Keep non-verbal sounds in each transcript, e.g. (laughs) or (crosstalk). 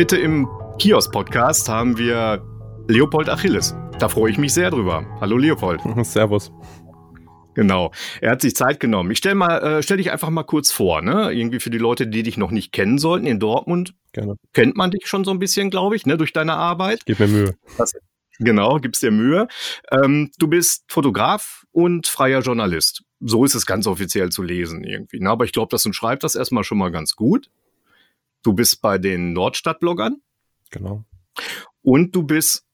Heute im Kiosk-Podcast haben wir Leopold Achilles. Da freue ich mich sehr drüber. Hallo Leopold. (laughs) Servus. Genau. Er hat sich Zeit genommen. Ich stell mal, äh, stell dich einfach mal kurz vor, ne? Irgendwie für die Leute, die dich noch nicht kennen sollten in Dortmund. Gerne. Kennt man dich schon so ein bisschen, glaube ich, ne? Durch deine Arbeit. Gib mir Mühe. Das, genau, gibst dir Mühe. Ähm, du bist Fotograf und freier Journalist. So ist es ganz offiziell zu lesen irgendwie. Ne? Aber ich glaube, das schreibt das erstmal schon mal ganz gut. Du bist bei den Nordstadt-Bloggern. Genau. Und du bist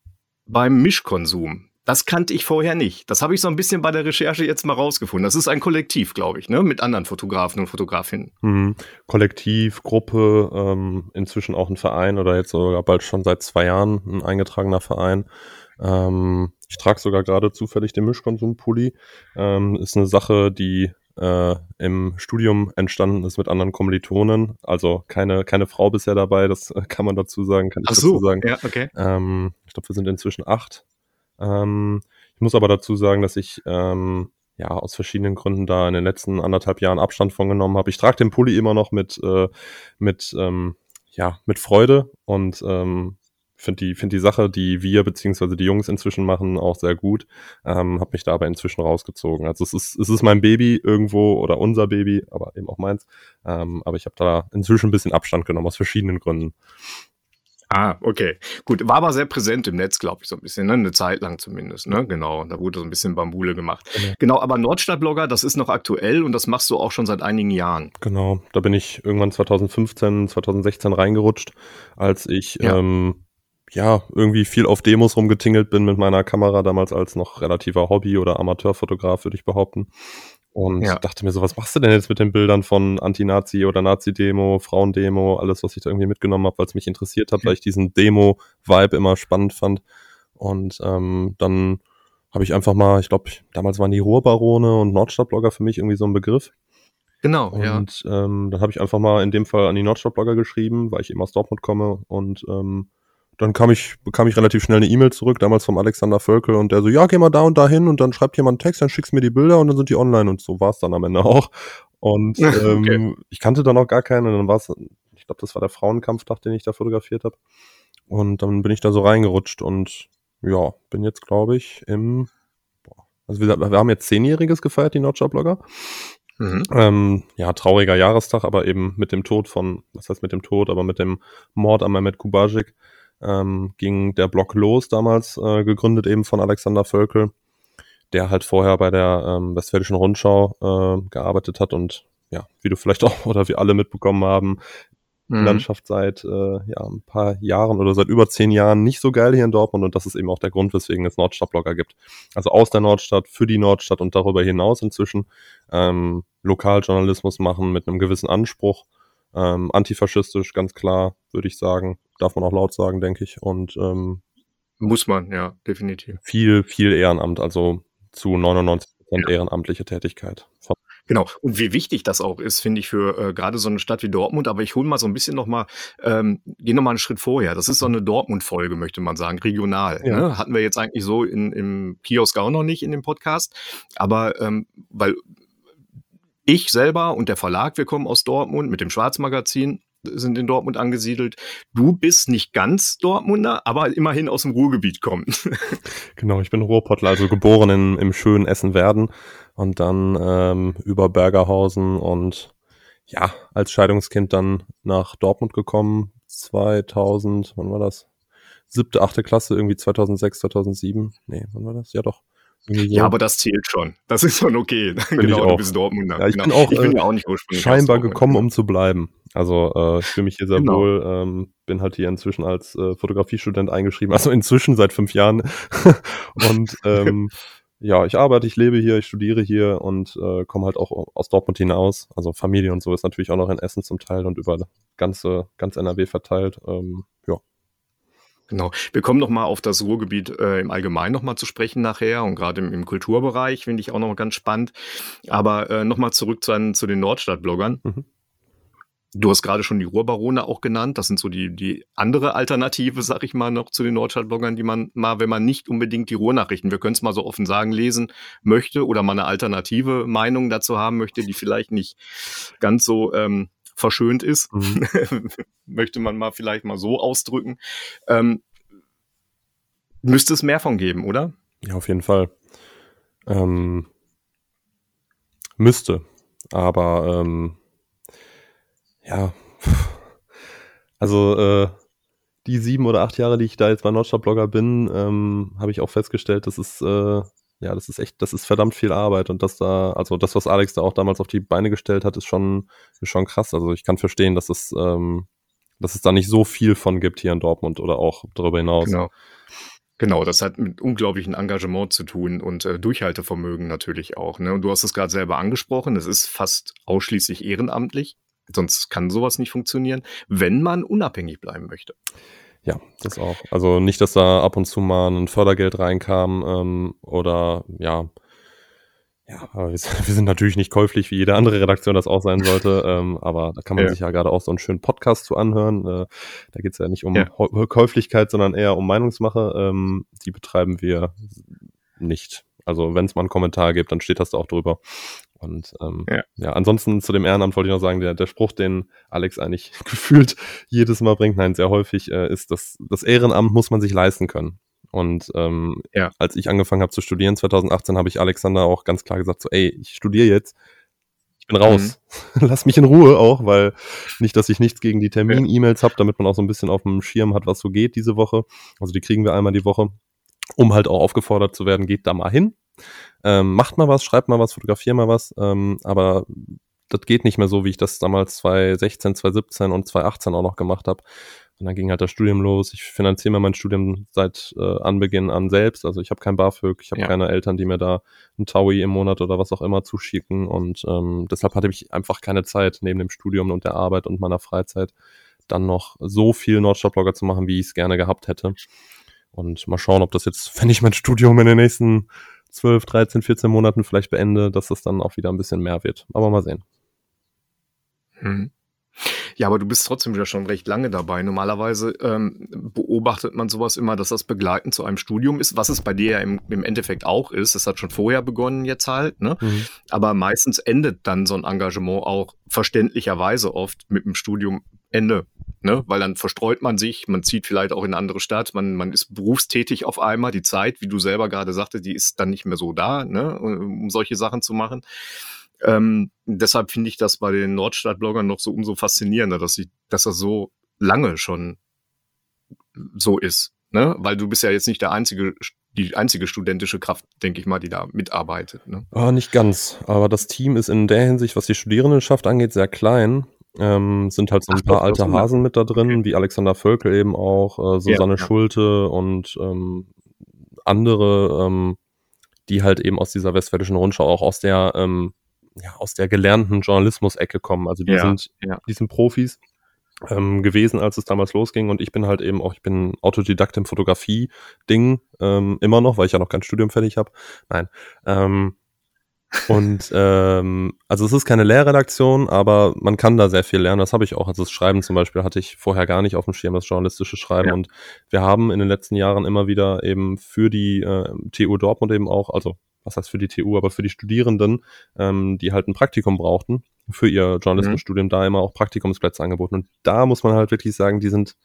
beim Mischkonsum. Das kannte ich vorher nicht. Das habe ich so ein bisschen bei der Recherche jetzt mal rausgefunden. Das ist ein Kollektiv, glaube ich, ne? mit anderen Fotografen und Fotografinnen. Mhm. Kollektiv, Gruppe, ähm, inzwischen auch ein Verein oder jetzt sogar bald schon seit zwei Jahren ein eingetragener Verein. Ähm, ich trage sogar gerade zufällig den Mischkonsum-Pulli. Ähm, ist eine Sache, die äh, im Studium entstanden ist mit anderen Kommilitonen. Also keine, keine Frau bisher dabei, das kann man dazu sagen, kann Ach ich so, dazu sagen. ja, okay. Ähm, ich glaube, wir sind inzwischen acht. Ähm, ich muss aber dazu sagen, dass ich ähm, ja aus verschiedenen Gründen da in den letzten anderthalb Jahren Abstand von genommen habe. Ich trage den Pulli immer noch mit, äh, mit, ähm, ja, mit Freude und ähm, finde die, find die Sache, die wir beziehungsweise die Jungs inzwischen machen, auch sehr gut. Ähm, habe mich da aber inzwischen rausgezogen. Also es ist, es ist mein Baby irgendwo oder unser Baby, aber eben auch meins. Ähm, aber ich habe da inzwischen ein bisschen Abstand genommen aus verschiedenen Gründen. Ah, okay. Gut, war aber sehr präsent im Netz, glaube ich, so ein bisschen, ne? Eine Zeit lang zumindest, ne? Genau. Da wurde so ein bisschen Bambule gemacht. Genau. Genau, aber Nordstadtblogger, das ist noch aktuell und das machst du auch schon seit einigen Jahren. Genau, da bin ich irgendwann 2015, 2016 reingerutscht, als ich Ja. ähm, ja irgendwie viel auf Demos rumgetingelt bin mit meiner Kamera, damals als noch relativer Hobby- oder Amateurfotograf, würde ich behaupten. Und Ja. dachte mir so, was machst du denn jetzt mit den Bildern von Anti-Nazi oder Nazi-Demo, Frauendemo, alles, was ich da irgendwie mitgenommen habe, weil es mich interessiert hat, Mhm. weil ich diesen Demo-Vibe immer spannend fand. Und ähm, dann habe ich einfach mal, ich glaube, damals waren die Ruhrbarone und Nordstadtblogger für mich irgendwie so ein Begriff. Genau, ja. Und ähm, dann habe ich einfach mal in dem Fall an die Nordstadtblogger geschrieben, weil ich eben aus Dortmund komme. Und ähm, dann kam ich, bekam ich relativ schnell eine E-Mail zurück, damals vom Alexander Völkel, und der so, ja, geh mal da und da hin und dann schreibt jemand einen Text, dann schickst mir die Bilder und dann sind die online und so war es dann am Ende auch. Und (laughs) ähm, Okay. ich kannte da noch gar keinen und dann war es, ich glaube, das war der Frauenkampftag, den ich da fotografiert habe. Und dann bin ich da so reingerutscht und ja, bin jetzt, glaube ich, im, boah, also wir, wir haben jetzt Zehnjähriges gefeiert, die Nordstadtblogger. Mhm. Ähm, ja, trauriger Jahrestag, aber eben mit dem Tod von, was heißt mit dem Tod, aber mit dem Mord an Mehmet Kubasik ähm, ging der Blog los, damals äh, gegründet eben von Alexander Völkel, der halt vorher bei der ähm, Westfälischen Rundschau äh, gearbeitet hat und ja, wie du vielleicht (laughs) auch oder wir alle mitbekommen haben, die Mhm. Landschaft seit äh, ja, ein paar Jahren oder seit über zehn Jahren nicht so geil hier in Dortmund und das ist eben auch der Grund, weswegen es Nordstadtblogger gibt. Also aus der Nordstadt, für die Nordstadt und darüber hinaus inzwischen ähm, Lokaljournalismus machen mit einem gewissen Anspruch. Ähm, antifaschistisch, ganz klar, würde ich sagen. Darf man auch laut sagen, denke ich. Und ähm, Muss man, ja, definitiv. viel, viel Ehrenamt, also zu 99 Prozent ehrenamtliche Tätigkeit. Genau. Und wie wichtig das auch ist, finde ich, für äh, gerade so eine Stadt wie Dortmund. Aber ich hole mal so ein bisschen noch mal, ähm, gehe noch mal einen Schritt vorher. Das ist so eine Dortmund-Folge, möchte man sagen, regional. Ja. Ne? Hatten wir jetzt eigentlich so in, im Kiosk auch noch nicht in dem Podcast. Aber ähm, weil ich selber und der Verlag, wir kommen aus Dortmund mit dem Schwarzmagazin, sind in Dortmund angesiedelt. Du bist nicht ganz Dortmunder, aber immerhin aus dem Ruhrgebiet kommend. (laughs) Genau, ich bin Ruhrpottler, also geboren in, im schönen Essen-Werden und dann ähm, über Bergerhausen und ja, als Scheidungskind dann nach Dortmund gekommen, 2000, wann war das? Siebte, achte Klasse, irgendwie 2006, 2007. Nee, wann war das? Ja doch. Ja, aber das zählt schon. Das ist schon okay. (laughs) ich genau, du auch. bist Dortmunder. Ja, ich genau. bin auch, ich bin äh, ja auch nicht ursprünglich scheinbar gekommen, um zu bleiben. Also äh, ich fühle mich hier sehr Genau. wohl, ähm, bin halt hier inzwischen als äh, Fotografiestudent eingeschrieben, also inzwischen seit fünf Jahren. (laughs) und ähm, (laughs) ja, ich arbeite, ich lebe hier, ich studiere hier und äh, komme halt auch aus Dortmund hinaus. Also Familie und so ist natürlich auch noch in Essen zum Teil und über ganze, ganz NRW verteilt. Ähm, ja. Genau. Wir kommen noch mal auf das Ruhrgebiet äh, im Allgemeinen noch mal zu sprechen nachher und gerade im, im Kulturbereich finde ich auch noch ganz spannend. Aber äh, noch mal zurück zu, einen, zu den Nordstadt-Bloggern. Mhm. Du hast gerade schon die Ruhrbarone auch genannt. Das sind so die, die andere Alternative, sag ich mal, noch zu den Nordstadt-Bloggern, die man mal, wenn man nicht unbedingt die Ruhrnachrichten, wir können es mal so offen sagen, lesen möchte oder mal eine alternative Meinung dazu haben möchte, die vielleicht nicht ganz so ähm, verschönt ist, mhm. (laughs) möchte man mal vielleicht mal so ausdrücken. Ähm, müsste es mehr von geben, oder? Ja, auf jeden Fall. Ähm, müsste. Aber ähm, ja, (laughs) also äh, die sieben oder acht Jahre, die ich da jetzt bei Nordstart-Blogger bin, ähm, habe ich auch festgestellt, dass es äh, ja, das ist echt, das ist verdammt viel Arbeit und das da, also das, was Alex da auch damals auf die Beine gestellt hat, ist schon, ist schon krass. Also ich kann verstehen, dass es, ähm, dass es da nicht so viel von gibt hier in Dortmund oder auch darüber hinaus. Genau. Genau, das hat mit unglaublichem Engagement zu tun und äh, Durchhaltevermögen natürlich auch. Ne? Und du hast es gerade selber angesprochen, es ist fast ausschließlich ehrenamtlich. Sonst kann sowas nicht funktionieren, wenn man unabhängig bleiben möchte. Ja, das auch. Also nicht, dass da ab und zu mal ein Fördergeld reinkam ähm, oder ja, ja, wir, (laughs) wir, sind natürlich nicht käuflich, wie jede andere Redaktion das auch sein sollte, ähm, aber da kann man ja. sich ja gerade auch so einen schönen Podcast zu anhören. Äh, da geht es ja nicht um ja. Käuflichkeit, sondern eher um Meinungsmache. Ähm, die betreiben wir nicht. Also wenn es mal einen Kommentar gibt, dann steht das da auch drüber. Und ähm, ja. ja, ansonsten zu dem Ehrenamt wollte ich noch sagen, der, der Spruch, den Alex eigentlich (laughs) gefühlt jedes Mal bringt, nein, sehr häufig, äh, ist, dass das Ehrenamt muss man sich leisten können. Und ähm, ja. als ich angefangen habe zu studieren 2018, habe ich Alexander auch ganz klar gesagt, so, ey, ich studiere jetzt, ich bin raus. Mhm. (laughs) Lass mich in Ruhe auch, weil nicht, dass ich nichts gegen die Termin-E-Mails habe, damit man auch so ein bisschen auf dem Schirm hat, was so geht diese Woche. Also die kriegen wir einmal die Woche, um halt auch aufgefordert zu werden, geht da mal hin. Ähm, macht mal was, schreibt mal was, fotografiert mal was, ähm, aber das geht nicht mehr so, wie ich das damals 2016, 2017 und 2018 auch noch gemacht habe. Und dann ging halt das Studium los. Ich finanziere mir mein Studium seit äh, Anbeginn an selbst. Also ich habe kein BAföG, ich habe ja. keine Eltern, die mir da ein Taui im Monat oder was auch immer zuschicken. Und ähm, deshalb hatte ich einfach keine Zeit, neben dem Studium und der Arbeit und meiner Freizeit dann noch so viel Nordstadtblogger zu machen, wie ich es gerne gehabt hätte. Und mal schauen, ob das jetzt, (laughs) wenn ich mein Studium in den nächsten 12, 13, 14 Monaten vielleicht beende, dass das dann auch wieder ein bisschen mehr wird. Aber mal sehen. Hm. Ja, aber du bist trotzdem wieder schon recht lange dabei. Normalerweise ähm, beobachtet man sowas immer, dass das begleitend zu einem Studium ist, was es bei dir ja im, im Endeffekt auch ist. Das hat schon vorher begonnen jetzt halt, ne? Mhm. Aber meistens endet dann so ein Engagement auch verständlicherweise oft mit dem Studium Ende. Ne? Weil dann verstreut man sich, man zieht vielleicht auch in eine andere Stadt, man, man ist berufstätig auf einmal. Die Zeit, wie du selber gerade sagte, die ist dann nicht mehr so da, ne? um solche Sachen zu machen. Ähm, deshalb finde ich das bei den Nordstadt-Bloggern noch so umso faszinierender, dass, sie, dass das so lange schon so ist. Ne? Weil du bist ja jetzt nicht der einzige, die einzige studentische Kraft, denke ich mal, die da mitarbeitet. Ne? Ah, nicht ganz. Aber das Team ist in der Hinsicht, was die Studierendenschaft angeht, sehr klein. Ähm, sind halt so ein Ach, paar alte Hasen mit da drin, wie Alexander Völkel eben auch, äh, Susanne ja, ja. Schulte und ähm, andere, ähm, die halt eben aus dieser westfälischen Rundschau auch aus der ähm, ja, aus der gelernten Journalismus-Ecke kommen. Also die ja, sind, die sind Profis ähm, gewesen, als es damals losging. Und ich bin halt eben auch, ich bin Autodidakt im Fotografie-Ding, ähm, immer noch, weil ich ja noch kein Studium fertig habe. Nein. Ähm, und ähm, also es ist keine Lehrredaktion, aber man kann da sehr viel lernen. Das habe ich auch. Also das Schreiben zum Beispiel hatte ich vorher gar nicht auf dem Schirm, das journalistische Schreiben. Ja. Und wir haben in den letzten Jahren immer wieder eben für die äh, TU Dortmund eben auch, also was heißt für die TU, aber für die Studierenden, ähm, die halt ein Praktikum brauchten, für ihr Journalismusstudium, mhm. da immer auch Praktikumsplätze angeboten. Und da muss man halt wirklich sagen, die sind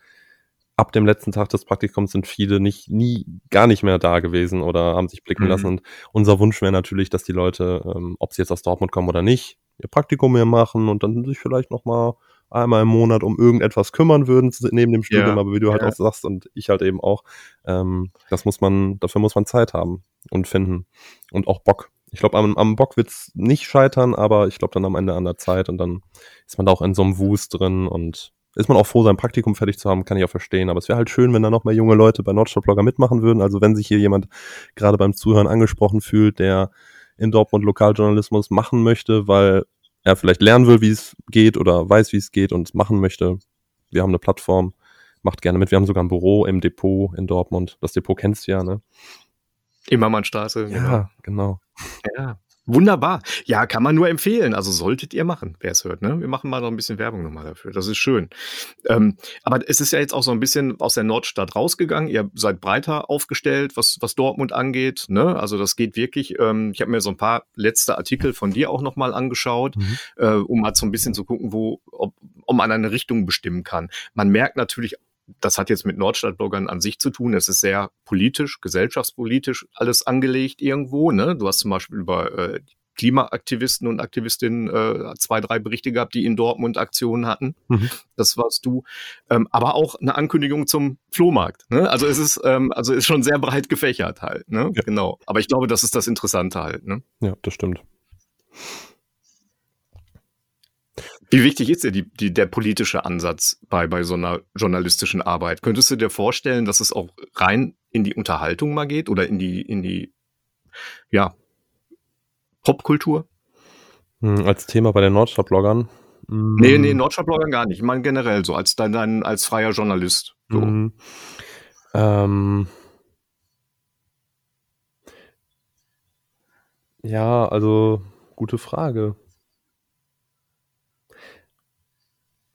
ab dem letzten Tag des Praktikums sind viele nicht, nie, gar nicht mehr da gewesen oder haben sich blicken mhm. lassen. Und unser Wunsch wäre natürlich, dass die Leute, ähm, ob sie jetzt aus Dortmund kommen oder nicht, ihr Praktikum mehr machen und dann sich vielleicht nochmal einmal im Monat um irgendetwas kümmern würden neben dem Studium, ja, aber wie du halt ja. auch sagst und ich halt eben auch, ähm, das muss man, dafür muss man Zeit haben und finden und auch Bock. Ich glaube, am, am Bock wird's nicht scheitern, aber ich glaube dann am Ende an der Zeit und dann ist man da auch in so einem Wust drin und ist man auch froh, sein Praktikum fertig zu haben, kann ich auch verstehen. Aber es wäre halt schön, wenn da noch mehr junge Leute bei Nordstadtblogger mitmachen würden. Also wenn sich hier jemand gerade beim Zuhören angesprochen fühlt, der in Dortmund Lokaljournalismus machen möchte, weil er vielleicht lernen will, wie es geht oder weiß, wie es geht und es machen möchte. Wir haben eine Plattform, macht gerne mit. Wir haben sogar ein Büro im Depot in Dortmund. Das Depot kennst du ja, ne? Immermannstraße. Ja, genau. Ja, Wunderbar. Ja, kann man nur empfehlen. Also solltet ihr machen, wer es hört. Ne? Wir machen mal noch ein bisschen Werbung nochmal dafür. Das ist schön. Ähm, aber es ist ja jetzt auch so ein bisschen aus der Nordstadt rausgegangen. Ihr seid breiter aufgestellt, was, was Dortmund angeht. Ne? Also das geht wirklich. Ähm, ich habe mir so ein paar letzte Artikel von dir auch nochmal angeschaut, mhm. äh, um mal so ein bisschen zu gucken, wo, ob, ob man eine Richtung bestimmen kann. Man merkt natürlich das hat jetzt mit Nordstadtbloggern an sich zu tun. Es ist sehr politisch, gesellschaftspolitisch alles angelegt irgendwo. Ne? Du hast zum Beispiel über äh, Klimaaktivisten und Aktivistinnen äh, zwei, drei Berichte gehabt, die in Dortmund Aktionen hatten. Mhm. Das warst du. Ähm, aber auch eine Ankündigung zum Flohmarkt. Ne? Also es ist, ähm, also ist schon sehr breit gefächert halt. Ne? Ja. Genau. Aber ich glaube, das ist das Interessante halt. Ne? Ja, das stimmt. Wie wichtig ist dir die, die, der politische Ansatz bei, bei so einer journalistischen Arbeit? Könntest du dir vorstellen, dass es auch rein in die Unterhaltung mal geht oder in die, in die, ja, Popkultur? Hm, als Thema bei den Nordstadt-Bloggern? Hm. Nee, nee, Nordstadt-Bloggern gar nicht. Ich meine generell so, als dein, dein als freier Journalist. So. Hm. Ähm. Ja, also gute Frage.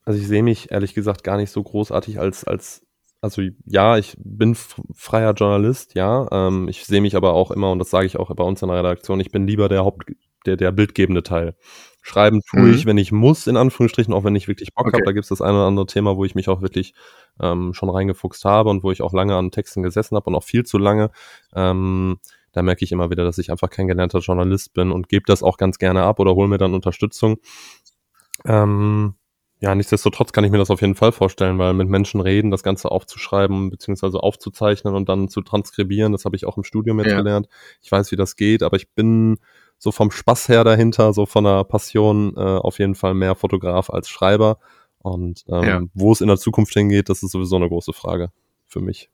Also ich sehe mich ehrlich gesagt gar nicht so großartig als, als also ja, ich bin freier Journalist, ja. Ähm, ich sehe mich aber auch immer, und das sage ich auch bei uns in der Redaktion, ich bin lieber der Haupt, der, der bildgebende Teil. Schreiben tue mhm. ich, wenn ich muss, in Anführungsstrichen, auch wenn ich wirklich Bock okay. habe. Da gibt es das eine oder andere Thema, wo ich mich auch wirklich ähm, schon reingefuchst habe und wo ich auch lange an Texten gesessen habe und auch viel zu lange. Ähm, da merke ich immer wieder, dass ich einfach kein gelernter Journalist bin und gebe das auch ganz gerne ab oder hole mir dann Unterstützung. Ähm, ja, nichtsdestotrotz kann ich mir das auf jeden Fall vorstellen, weil mit Menschen reden, das Ganze aufzuschreiben beziehungsweise aufzuzeichnen und dann zu transkribieren, das habe ich auch im Studium jetzt ja. gelernt. Ich weiß, wie das geht, aber ich bin so vom Spaß her dahinter, so von der Passion äh, auf jeden Fall mehr Fotograf als Schreiber. Und ähm, ja. wo es in der Zukunft hingeht, das ist sowieso eine große Frage für mich.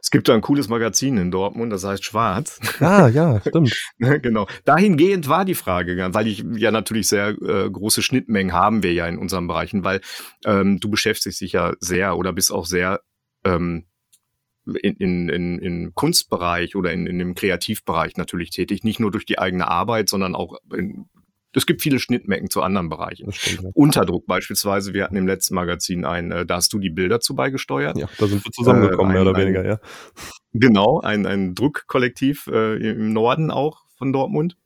Es gibt da ein cooles Magazin in Dortmund, das heißt Schwarz. Ah, ja, stimmt. (laughs) genau. Dahingehend war die Frage, weil ich ja natürlich sehr äh, große Schnittmengen haben wir ja in unseren Bereichen, weil ähm, du beschäftigst dich ja sehr oder bist auch sehr ähm, in, in, in, im Kunstbereich oder in, in dem Kreativbereich natürlich tätig, nicht nur durch die eigene Arbeit, sondern auch in, es gibt viele Schnittmecken zu anderen Bereichen. Stimmt, ja. Unterdruck beispielsweise, wir hatten im letzten Magazin ein, äh, da hast du die Bilder zu beigesteuert. Ja, da sind wir zusammengekommen, äh, ein, mehr oder weniger, ja. Genau, ein, ein Druckkollektiv äh, im Norden auch von Dortmund.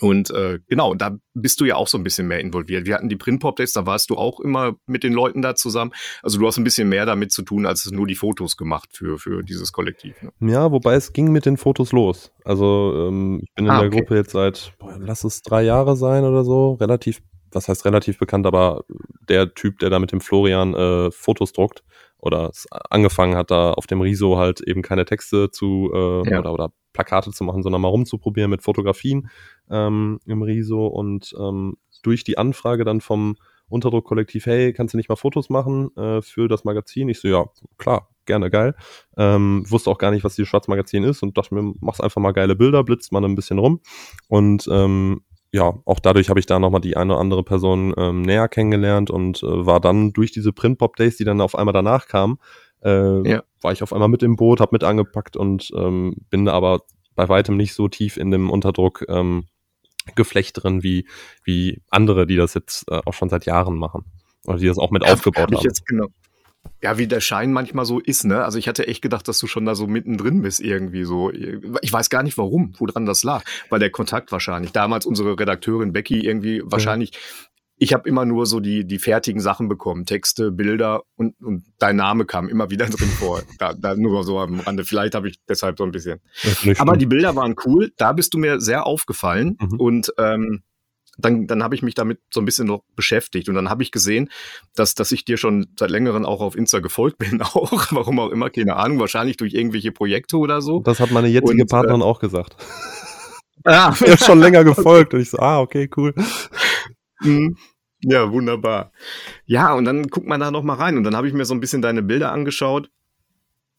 Und äh, genau, da bist du ja auch so ein bisschen mehr involviert. Wir hatten die Print-Pop-Days, da warst du auch immer mit den Leuten da zusammen. Also du hast ein bisschen mehr damit zu tun, als es nur die Fotos gemacht für, für dieses Kollektiv. Ne? Ja, wobei es ging mit den Fotos los. Also ähm, ich bin in ah, der okay. Gruppe jetzt seit, boah, lass es drei Jahre sein oder so, relativ, was heißt relativ bekannt, aber der Typ, der da mit dem Florian äh, Fotos druckt oder angefangen hat, da auf dem Riso halt eben keine Texte zu äh, ja. oder, oder Plakate zu machen, sondern mal rumzuprobieren mit Fotografien ähm, im Riso und ähm, durch die Anfrage dann vom Unterdruckkollektiv, hey, kannst du nicht mal Fotos machen äh, für das Magazin? Ich so, ja, klar, gerne, geil. Ähm, wusste auch gar nicht, was dieses Schwarzmagazin ist und dachte mir, mach's einfach mal geile Bilder, blitzt mal ein bisschen rum. Und ähm, ja, auch dadurch habe ich da nochmal die eine oder andere Person ähm, näher kennengelernt und äh, war dann durch diese Print-Pop-Days, die dann auf einmal danach kamen, äh, ja. War ich auf einmal mit im Boot, habe mit angepackt und ähm, bin aber bei weitem nicht so tief in dem Unterdruck ähm, Geflecht drin wie, wie andere, die das jetzt äh, auch schon seit Jahren machen. Oder die das auch mit ja, aufgebaut hab haben. Jetzt genau. Ja, wie der Schein manchmal so ist, ne? Also ich hatte echt gedacht, dass du schon da so mittendrin bist irgendwie so. Ich weiß gar nicht warum, woran das lag. Weil der Kontakt wahrscheinlich. Damals unsere Redakteurin Becky irgendwie wahrscheinlich ich habe immer nur so die, die fertigen Sachen bekommen, Texte, Bilder und, und dein Name kam immer wieder drin vor. (laughs) Da, da nur so am Rande. Vielleicht habe ich deshalb so ein bisschen. Aber die Bilder waren cool. Da bist du mir sehr aufgefallen mhm. und ähm, dann, dann habe ich mich damit so ein bisschen noch beschäftigt und dann habe ich gesehen, dass, dass ich dir schon seit längerem auch auf Insta gefolgt bin, (laughs) auch, warum auch immer, keine Ahnung, wahrscheinlich durch irgendwelche Projekte oder so. Das hat meine jetzige und, Partnerin äh, auch gesagt. Ah. (laughs) er ist schon länger gefolgt und ich so, ah, okay, cool. Ja, wunderbar. Ja, und dann guckt man da noch mal rein und dann habe ich mir so ein bisschen deine Bilder angeschaut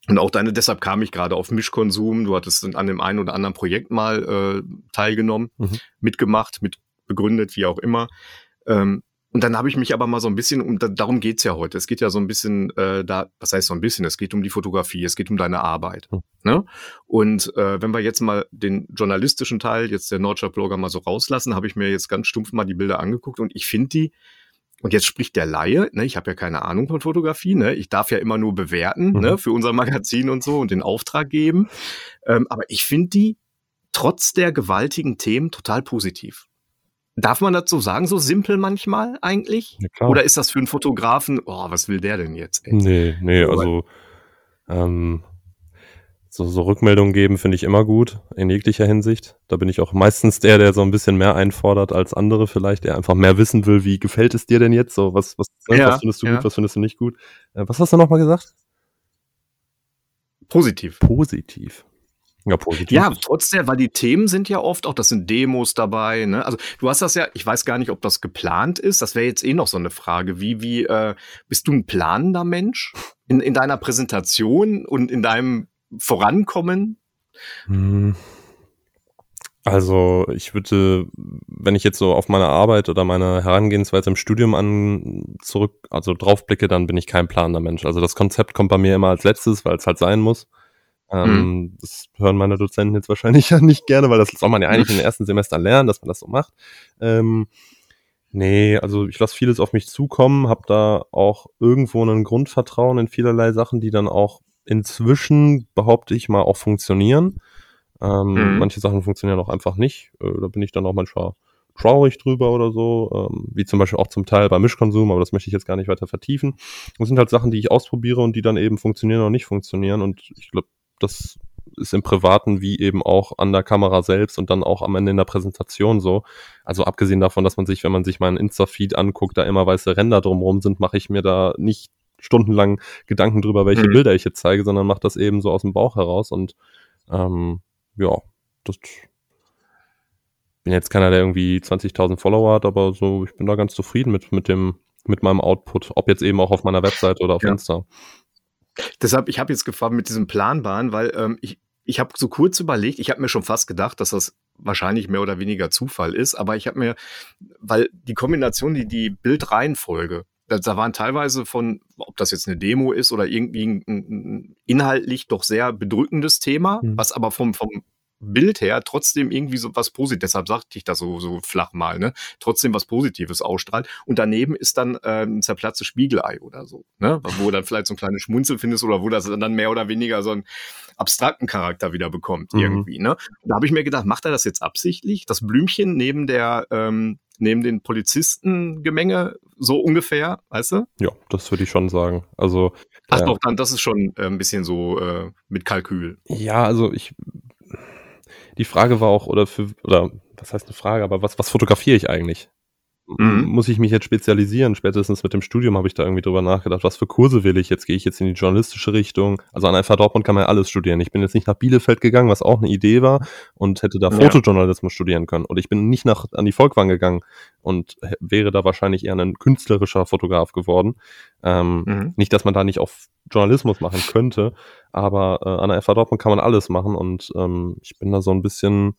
und auch deine, deshalb kam ich gerade auf Mischkonsum. Du hattest an dem einen oder anderen Projekt mal äh, teilgenommen, mhm. mitgemacht, mit begründet, wie auch immer. Ähm, und dann habe ich mich aber mal so ein bisschen, da, darum geht's ja heute. Es geht ja so ein bisschen, äh, da, was heißt so ein bisschen, es geht um die Fotografie, es geht um deine Arbeit. Hm. Ne? Und äh, wenn wir jetzt mal den journalistischen Teil, jetzt der Nordstadt-Blogger mal so rauslassen, habe ich mir jetzt ganz stumpf mal die Bilder angeguckt und ich finde die, und jetzt spricht der Laie, ne, ich habe ja keine Ahnung von Fotografie, ne, ich darf ja immer nur bewerten, ne, mhm. ne, für unser Magazin und so und den Auftrag geben. Ähm, aber ich finde die trotz der gewaltigen Themen total positiv. Darf man dazu sagen, so simpel manchmal eigentlich? Ja, Oder ist das für einen Fotografen, oh, was will der denn jetzt? Ey? Nee, nee, also ähm, so, so Rückmeldungen geben finde ich immer gut, in jeglicher Hinsicht. Da bin ich auch meistens der, der so ein bisschen mehr einfordert als andere vielleicht, der einfach mehr wissen will, wie gefällt es dir denn jetzt? So, was, was, ja, was findest du ja. gut, was findest du nicht gut? Äh, was hast du nochmal gesagt? Positiv. Positiv. Ja, positiv. Ja, trotzdem, weil die Themen sind ja oft auch, das sind Demos dabei. Ne? Also du hast das ja, ich weiß gar nicht, ob das geplant ist. Das wäre jetzt eh noch so eine Frage. Wie, wie, äh, bist du ein planender Mensch in, in deiner Präsentation und in deinem Vorankommen? Hm. Also ich würde, wenn ich jetzt so auf meine Arbeit oder meine Herangehensweise im Studium an zurück, also draufblicke, dann bin ich kein planender Mensch. Also das Konzept kommt bei mir immer als letztes, weil es halt sein muss. Ähm, mhm. Das hören meine Dozenten jetzt wahrscheinlich (laughs) ja nicht gerne, weil das soll man ja eigentlich in den (laughs) ersten Semestern lernen, dass man das so macht. Ähm, nee, also ich lasse vieles auf mich zukommen, habe da auch irgendwo ein Grundvertrauen in vielerlei Sachen, die dann auch inzwischen, behaupte ich mal, auch funktionieren. Ähm, mhm. Manche Sachen funktionieren auch einfach nicht. Äh, da bin ich dann auch manchmal traurig drüber oder so, ähm, wie zum Beispiel auch zum Teil beim Mischkonsum, aber das möchte ich jetzt gar nicht weiter vertiefen. Das sind halt Sachen, die ich ausprobiere und die dann eben funktionieren oder nicht funktionieren und ich glaube, das ist im Privaten wie eben auch an der Kamera selbst und dann auch am Ende in der Präsentation so. Also abgesehen davon, dass man sich, wenn man sich meinen Insta-Feed anguckt, da immer weiße Ränder drumherum sind, mache ich mir da nicht stundenlang Gedanken drüber, welche mhm. Bilder ich jetzt zeige, sondern mache das eben so aus dem Bauch heraus und ähm, ja, das bin jetzt keiner, der irgendwie 20.000 Follower hat, aber so, ich bin da ganz zufrieden mit, mit dem, mit meinem Output, ob jetzt eben auch auf meiner Website oder auf ja. Insta. Deshalb, ich habe jetzt gefragt mit diesem Planbahn, weil ähm, ich, ich habe so kurz überlegt, ich habe mir schon fast gedacht, dass das wahrscheinlich mehr oder weniger Zufall ist, aber ich habe mir, weil die Kombination, die, die Bildreihenfolge, da, da waren teilweise von, ob das jetzt eine Demo ist oder irgendwie ein, ein inhaltlich doch sehr bedrückendes Thema, mhm. was aber vom, vom Bild her trotzdem irgendwie so was Positives, deshalb sagte ich das so, so flach mal, ne? Trotzdem was Positives ausstrahlt. Und daneben ist dann äh, ein zerplatztes Spiegelei oder so, ne? Wo dann vielleicht so ein kleines Schmunzel findest oder wo das dann mehr oder weniger so einen abstrakten Charakter wieder bekommt, mhm. irgendwie, ne? Da habe ich mir gedacht, macht er das jetzt absichtlich? Das Blümchen neben der, ähm, neben den Polizistengemenge, so ungefähr, weißt du? Ja, das würde ich schon sagen. Also. Ach äh, doch, dann, das ist schon äh, ein bisschen so äh, mit Kalkül. Ja, also ich die Frage war auch, oder für, oder was heißt eine Frage, aber was, was fotografiere ich eigentlich? Mhm. Muss ich mich jetzt spezialisieren? Spätestens mit dem Studium habe ich da irgendwie drüber nachgedacht, was für Kurse will ich jetzt? Gehe ich jetzt in die journalistische Richtung? Also an FH Dortmund kann man ja alles studieren. Ich bin jetzt nicht nach Bielefeld gegangen, was auch eine Idee war und hätte da ja. Fotojournalismus studieren können. Und ich bin nicht nach an die Volkwang gegangen und wäre da wahrscheinlich eher ein künstlerischer Fotograf geworden. Ähm, mhm. Nicht, dass man da nicht auf Journalismus machen könnte, aber äh, an der FH Dortmund kann man alles machen und ähm, ich bin da so ein bisschen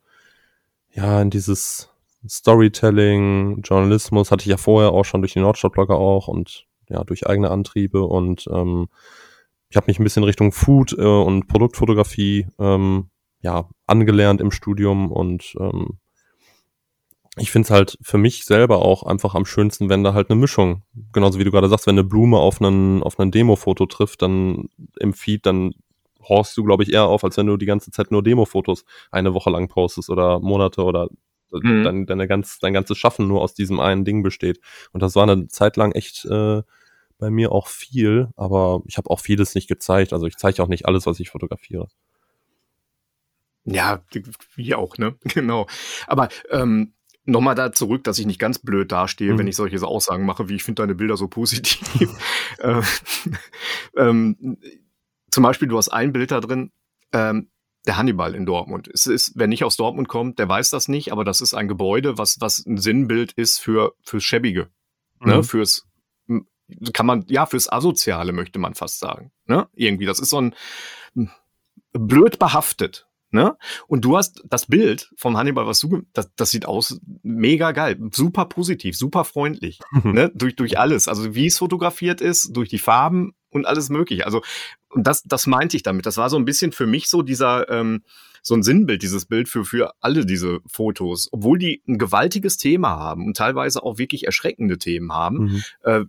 ja in dieses Storytelling, Journalismus hatte ich ja vorher auch schon durch die Nordstadtblogger auch und ja, durch eigene Antriebe und ähm, ich habe mich ein bisschen Richtung Food äh, und Produktfotografie ähm, ja, angelernt im Studium und ähm, ich finde es halt für mich selber auch einfach am schönsten, wenn da halt eine Mischung, genauso wie du gerade sagst, wenn eine Blume auf einen, auf einen Demo-Foto trifft, dann im Feed, dann horchst du, glaube ich, eher auf, als wenn du die ganze Zeit nur Demo-Fotos eine Woche lang postest oder Monate oder mhm. dein, deine ganz, dein ganzes Schaffen nur aus diesem einen Ding besteht. Und das war eine Zeit lang echt äh, bei mir auch viel, aber ich habe auch vieles nicht gezeigt. Also ich zeige auch nicht alles, was ich fotografiere. Ja, wie auch, ne? (laughs) Genau. Aber ähm, nochmal da zurück, dass ich nicht ganz blöd dastehe, mhm. wenn ich solche Aussagen mache, wie ich finde deine Bilder so positiv. (laughs) äh, (laughs) ähm, zum Beispiel, du hast ein Bild da drin, ähm, der Hannibal in Dortmund. Es ist, wer nicht aus Dortmund kommt, der weiß das nicht, aber das ist ein Gebäude, was, was ein Sinnbild ist für, fürs Schäbige. Ne? Mhm. Ne? Fürs, kann man, ja, fürs Asoziale möchte man fast sagen. Ne? Irgendwie, das ist so ein blöd behaftet. Ne? Und du hast das Bild vom Hannibal, was du, das, das sieht aus mega geil, super positiv, super freundlich, ne? durch, durch alles. Also wie es fotografiert ist, durch die Farben und alles mögliche. Also und das, das meinte ich damit. Das war so ein bisschen für mich so dieser, ähm, so ein Sinnbild, dieses Bild für, für alle diese Fotos. Obwohl die ein gewaltiges Thema haben und teilweise auch wirklich erschreckende Themen haben. Mhm. Äh,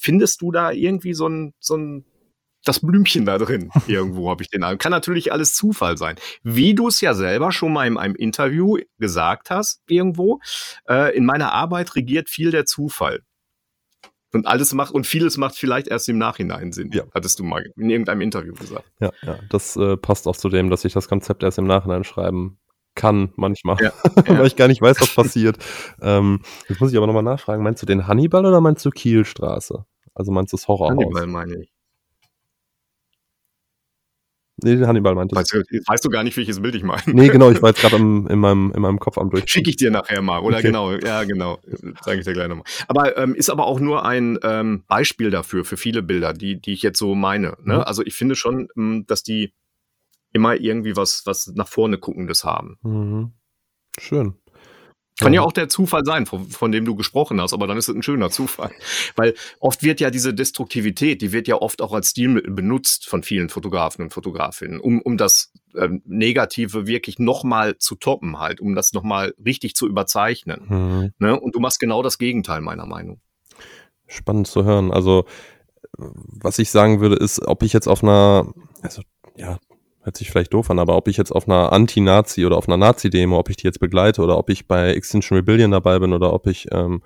findest du da irgendwie so ein, so ein das Blümchen da drin. (laughs) Irgendwo habe ich den Eindruck. Kann natürlich alles Zufall sein. Wie du es ja selber schon mal in einem Interview gesagt hast, irgendwo, äh, in meiner Arbeit regiert viel der Zufall. Und alles macht, und vieles macht vielleicht erst im Nachhinein Sinn. Ja. Hattest du mal in irgendeinem Interview gesagt. Ja, ja. Das äh, passt auch zu dem, dass ich das Konzept erst im Nachhinein schreiben kann, manchmal. Ja, (laughs) ja. Weil ich gar nicht weiß, was passiert. ähm, jetzt muss ich aber nochmal nachfragen. Meinst du den Hannibal oder meinst du Kielstraße? Also meinst du das Horrorhaus? Hannibal meine ich. Nee, den Hannibal meinte weißt du, weißt du gar nicht, welches Bild ich meine? Nee, genau, ich war (laughs) jetzt gerade in meinem, in meinem Kopf am durch. Schicke ich dir nachher mal, oder okay. genau, ja, genau, zeige ich dir gleich nochmal. Aber ähm, ist aber auch nur ein ähm, Beispiel dafür, für viele Bilder, die, die ich jetzt so meine. Ne? Mhm. Also ich finde schon, ähm, dass die immer irgendwie was, was nach vorne guckendes haben. Mhm. Schön. Kann ja. auch der Zufall sein, von, von, dem du gesprochen hast, aber dann ist es ein schöner Zufall. (laughs) Weil oft wird ja diese Destruktivität, die wird ja oft auch als Stilmittel benutzt von vielen Fotografen und Fotografinnen, um, um das ähm, Negative wirklich nochmal zu toppen, halt, um das nochmal richtig zu überzeichnen. Mhm. Ne? Und du machst genau das Gegenteil, meiner Meinung. Spannend zu hören. Also, was ich sagen würde, ist, ob ich jetzt auf einer, also ja, hört sich vielleicht doof an, aber ob ich jetzt auf einer Anti-Nazi oder auf einer Nazi-Demo, ob ich die jetzt begleite oder ob ich bei Extinction Rebellion dabei bin oder ob ich ähm,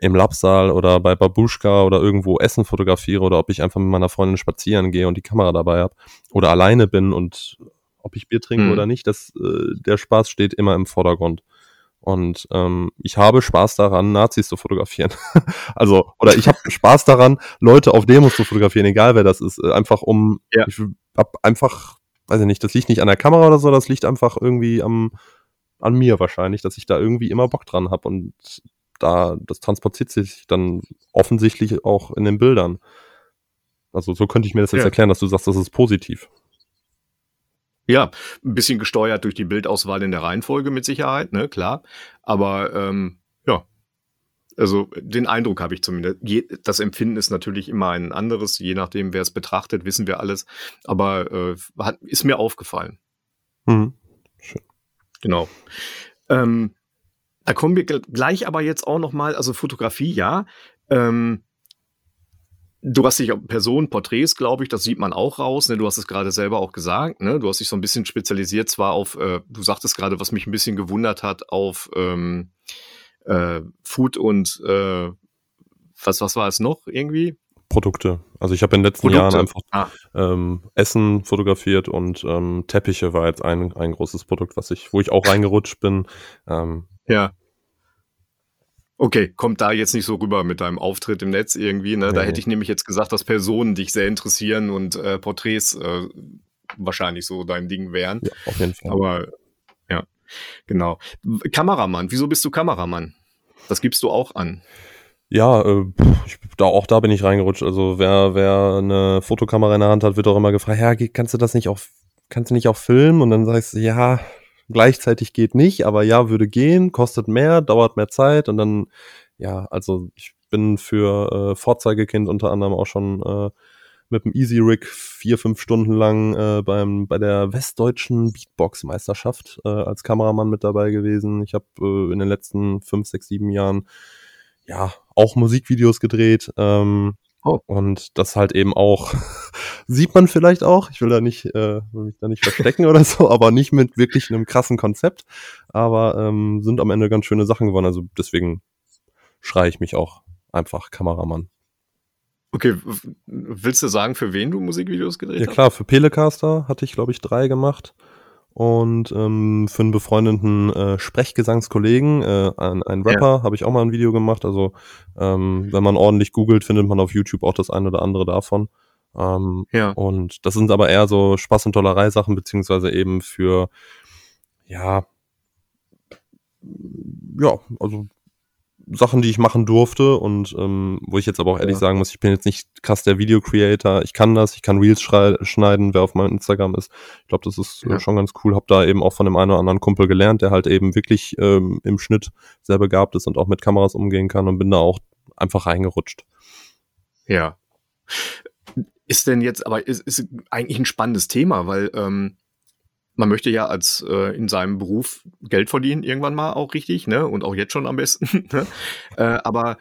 im Labsaal oder bei Babuschka oder irgendwo Essen fotografiere oder ob ich einfach mit meiner Freundin spazieren gehe und die Kamera dabei habe oder alleine bin und ob ich Bier trinke mhm. oder nicht, das, äh, der Spaß steht immer im Vordergrund. Und ähm, ich habe Spaß daran, Nazis zu fotografieren. (laughs) also, oder ich habe (laughs) Spaß daran, Leute auf Demos zu fotografieren, egal wer das ist. Äh, einfach um, ja. ich hab einfach weiß ich nicht, das liegt nicht an der Kamera oder so, das liegt einfach irgendwie am, an mir wahrscheinlich, dass ich da irgendwie immer Bock dran habe und da, das transportiert sich dann offensichtlich auch in den Bildern. Also so könnte ich mir das jetzt ja. erklären, dass du sagst, das ist positiv. Ja, ein bisschen gesteuert durch die Bildauswahl in der Reihenfolge mit Sicherheit, ne, klar. Aber ähm, also den Eindruck habe ich zumindest. das Empfinden ist natürlich immer ein anderes, je nachdem, wer es betrachtet, wissen wir alles. Aber äh, hat, ist mir aufgefallen. Mhm. Schön. Genau. Ähm, da kommen wir gleich aber jetzt auch noch mal, also Fotografie, ja. Ähm, du hast dich auf Personen, Porträts, glaube ich, das sieht man auch raus. Ne? Du hast es gerade selber auch gesagt. Ne? Du hast dich so ein bisschen spezialisiert, zwar auf, äh, du sagtest gerade, was mich ein bisschen gewundert hat, auf ähm, äh, Food und äh, was, was war es noch irgendwie? Produkte. Also ich habe in den letzten Produkte. Jahren einfach ah. ähm, Essen fotografiert und ähm, Teppiche war jetzt ein, ein großes Produkt, was ich, wo ich auch reingerutscht bin. Ähm, ja. Okay, kommt da jetzt nicht so rüber mit deinem Auftritt im Netz irgendwie. Ne? Nee. Da hätte ich nämlich jetzt gesagt, dass Personen dich sehr interessieren und äh, Porträts äh, wahrscheinlich so dein Ding wären. Ja, auf jeden Fall. Aber Genau. Kameramann, wieso bist du Kameramann? Das gibst du auch an. Ja, äh, ich, da, auch da bin ich reingerutscht. Also wer, wer eine Fotokamera in der Hand hat, wird auch immer gefragt, ja, kannst du das nicht auch, kannst du nicht auch filmen? Und dann sagst du, ja, gleichzeitig geht nicht, aber ja, würde gehen, kostet mehr, dauert mehr Zeit und dann, ja, also ich bin für äh, Vorzeigekind unter anderem auch schon äh, mit dem Easy Rig vier, fünf Stunden lang äh, beim, bei der westdeutschen Beatbox-Meisterschaft äh, als Kameramann mit dabei gewesen. Ich habe äh, in den letzten fünf, sechs, sieben Jahren ja auch Musikvideos gedreht. Ähm, oh. Und das halt eben auch, (laughs) sieht man vielleicht auch, ich will da nicht, äh, will mich da nicht verstecken (laughs) oder so, aber nicht mit wirklich einem krassen Konzept. Aber ähm, sind am Ende ganz schöne Sachen geworden. Also deswegen schreie ich mich auch einfach Kameramann. Okay, willst du sagen, für wen du Musikvideos gedreht hast? Ja klar, für Pelecaster hatte ich, glaube ich, drei gemacht. Und ähm, für einen befreundeten äh, Sprechgesangskollegen, äh, ein, ein Rapper, ja. habe ich auch mal ein Video gemacht. Also ähm, wenn man ordentlich googelt, findet man auf YouTube auch das eine oder andere davon. Ähm, ja. Und das sind aber eher so Spaß- und Tollerei-Sachen, beziehungsweise eben für, ja, ja, also Sachen, die ich machen durfte und ähm, wo ich jetzt aber auch ehrlich ja. sagen muss, ich bin jetzt nicht krass der Video-Creator. Ich kann das, ich kann Reels schneiden, wer auf meinem Instagram ist. Ich glaube, das ist äh, ja. schon ganz cool. Hab da eben auch von dem einen oder anderen Kumpel gelernt, der halt eben wirklich ähm, im Schnitt sehr begabt ist und auch mit Kameras umgehen kann und bin da auch einfach reingerutscht. Ja. Ist denn jetzt, aber ist, ist eigentlich ein spannendes Thema, weil ähm, man möchte ja als äh, in seinem Beruf Geld verdienen irgendwann mal auch richtig, ne? Und auch jetzt schon am besten. (laughs) ne? äh, aber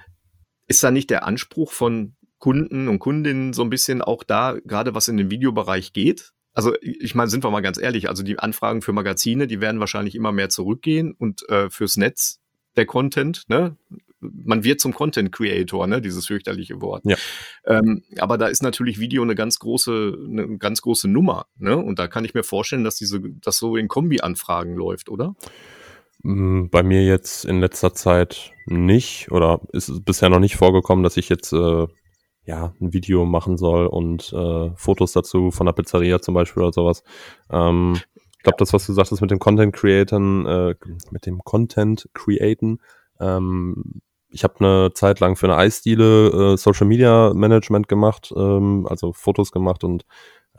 ist da nicht der Anspruch von Kunden und Kundinnen so ein bisschen auch da, gerade was in den Videobereich geht? Also ich meine, sind wir mal ganz ehrlich, also die Anfragen für Magazine, die werden wahrscheinlich immer mehr zurückgehen und äh, fürs Netz der Content, ne? Man wird zum Content Creator, ne, dieses fürchterliche Wort. Ja. Ähm, aber da ist natürlich Video eine ganz große, eine ganz große Nummer, ne? Und da kann ich mir vorstellen, dass diese, das so in Kombi-Anfragen läuft, oder? Mm, bei mir jetzt in letzter Zeit nicht oder ist es bisher noch nicht vorgekommen, dass ich jetzt äh, ja ein Video machen soll und äh, Fotos dazu von der Pizzeria zum Beispiel oder sowas. Ähm, ich glaube, das, was du sagtest mit dem Content Createn, äh, mit dem Content Createn, ähm, ich habe eine Zeit lang für eine Eisdiele äh, Social Media Management gemacht, ähm, also Fotos gemacht und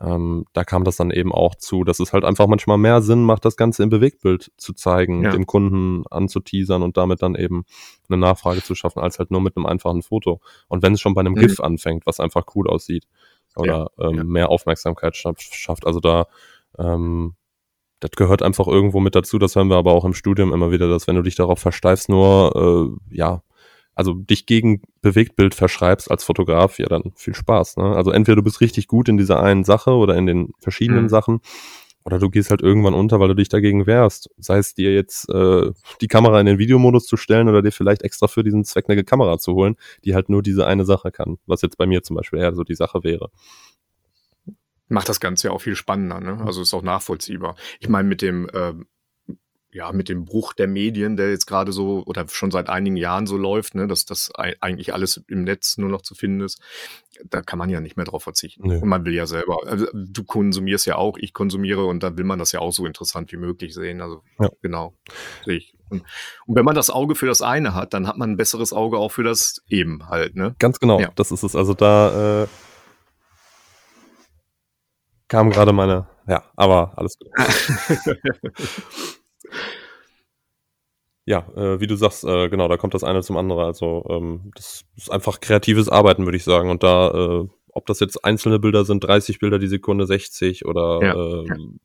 ähm, da kam das dann eben auch zu, dass es halt einfach manchmal mehr Sinn macht, das Ganze im Bewegtbild zu zeigen, ja. dem Kunden anzuteasern und damit dann eben eine Nachfrage zu schaffen, als halt nur mit einem einfachen Foto. Und wenn es schon bei einem mhm. GIF anfängt, was einfach cool aussieht oder ja, ähm, ja. mehr Aufmerksamkeit schafft, also da ähm, das gehört einfach irgendwo mit dazu, das hören wir aber auch im Studium immer wieder, dass wenn du dich darauf versteifst, nur äh, ja, also dich gegen Bewegtbild verschreibst als Fotograf, ja dann viel Spaß. Ne? Also entweder du bist richtig gut in dieser einen Sache oder in den verschiedenen mhm. Sachen, oder du gehst halt irgendwann unter, weil du dich dagegen wehrst. Sei es dir jetzt äh, die Kamera in den Videomodus zu stellen oder dir vielleicht extra für diesen Zweck eine Kamera zu holen, die halt nur diese eine Sache kann, was jetzt bei mir zum Beispiel eher so die Sache wäre. Macht das Ganze ja auch viel spannender, ne? Also ist auch nachvollziehbar. Ich meine, mit dem äh, ja, mit dem Bruch der Medien, der jetzt gerade so oder schon seit einigen Jahren so läuft, ne, dass das eigentlich alles im Netz nur noch zu finden ist, da kann man ja nicht mehr drauf verzichten. Nee. Und man will ja selber, also du konsumierst ja auch, ich konsumiere und da will man das ja auch so interessant wie möglich sehen. Also ja. genau, sehe ich. Und, und, wenn man das Auge für das eine hat, dann hat man ein besseres Auge auch für das eben halt, ne? Ganz genau, ja. das ist es. Also da äh, kam gerade meine, ja, aber alles gut. (laughs) Ja, äh, wie du sagst, äh, genau, da kommt das eine zum anderen. Also ähm, das ist einfach kreatives Arbeiten, würde ich sagen. Und da, äh, ob das jetzt einzelne Bilder sind, 30 Bilder die Sekunde, 60 oder ja. ähm,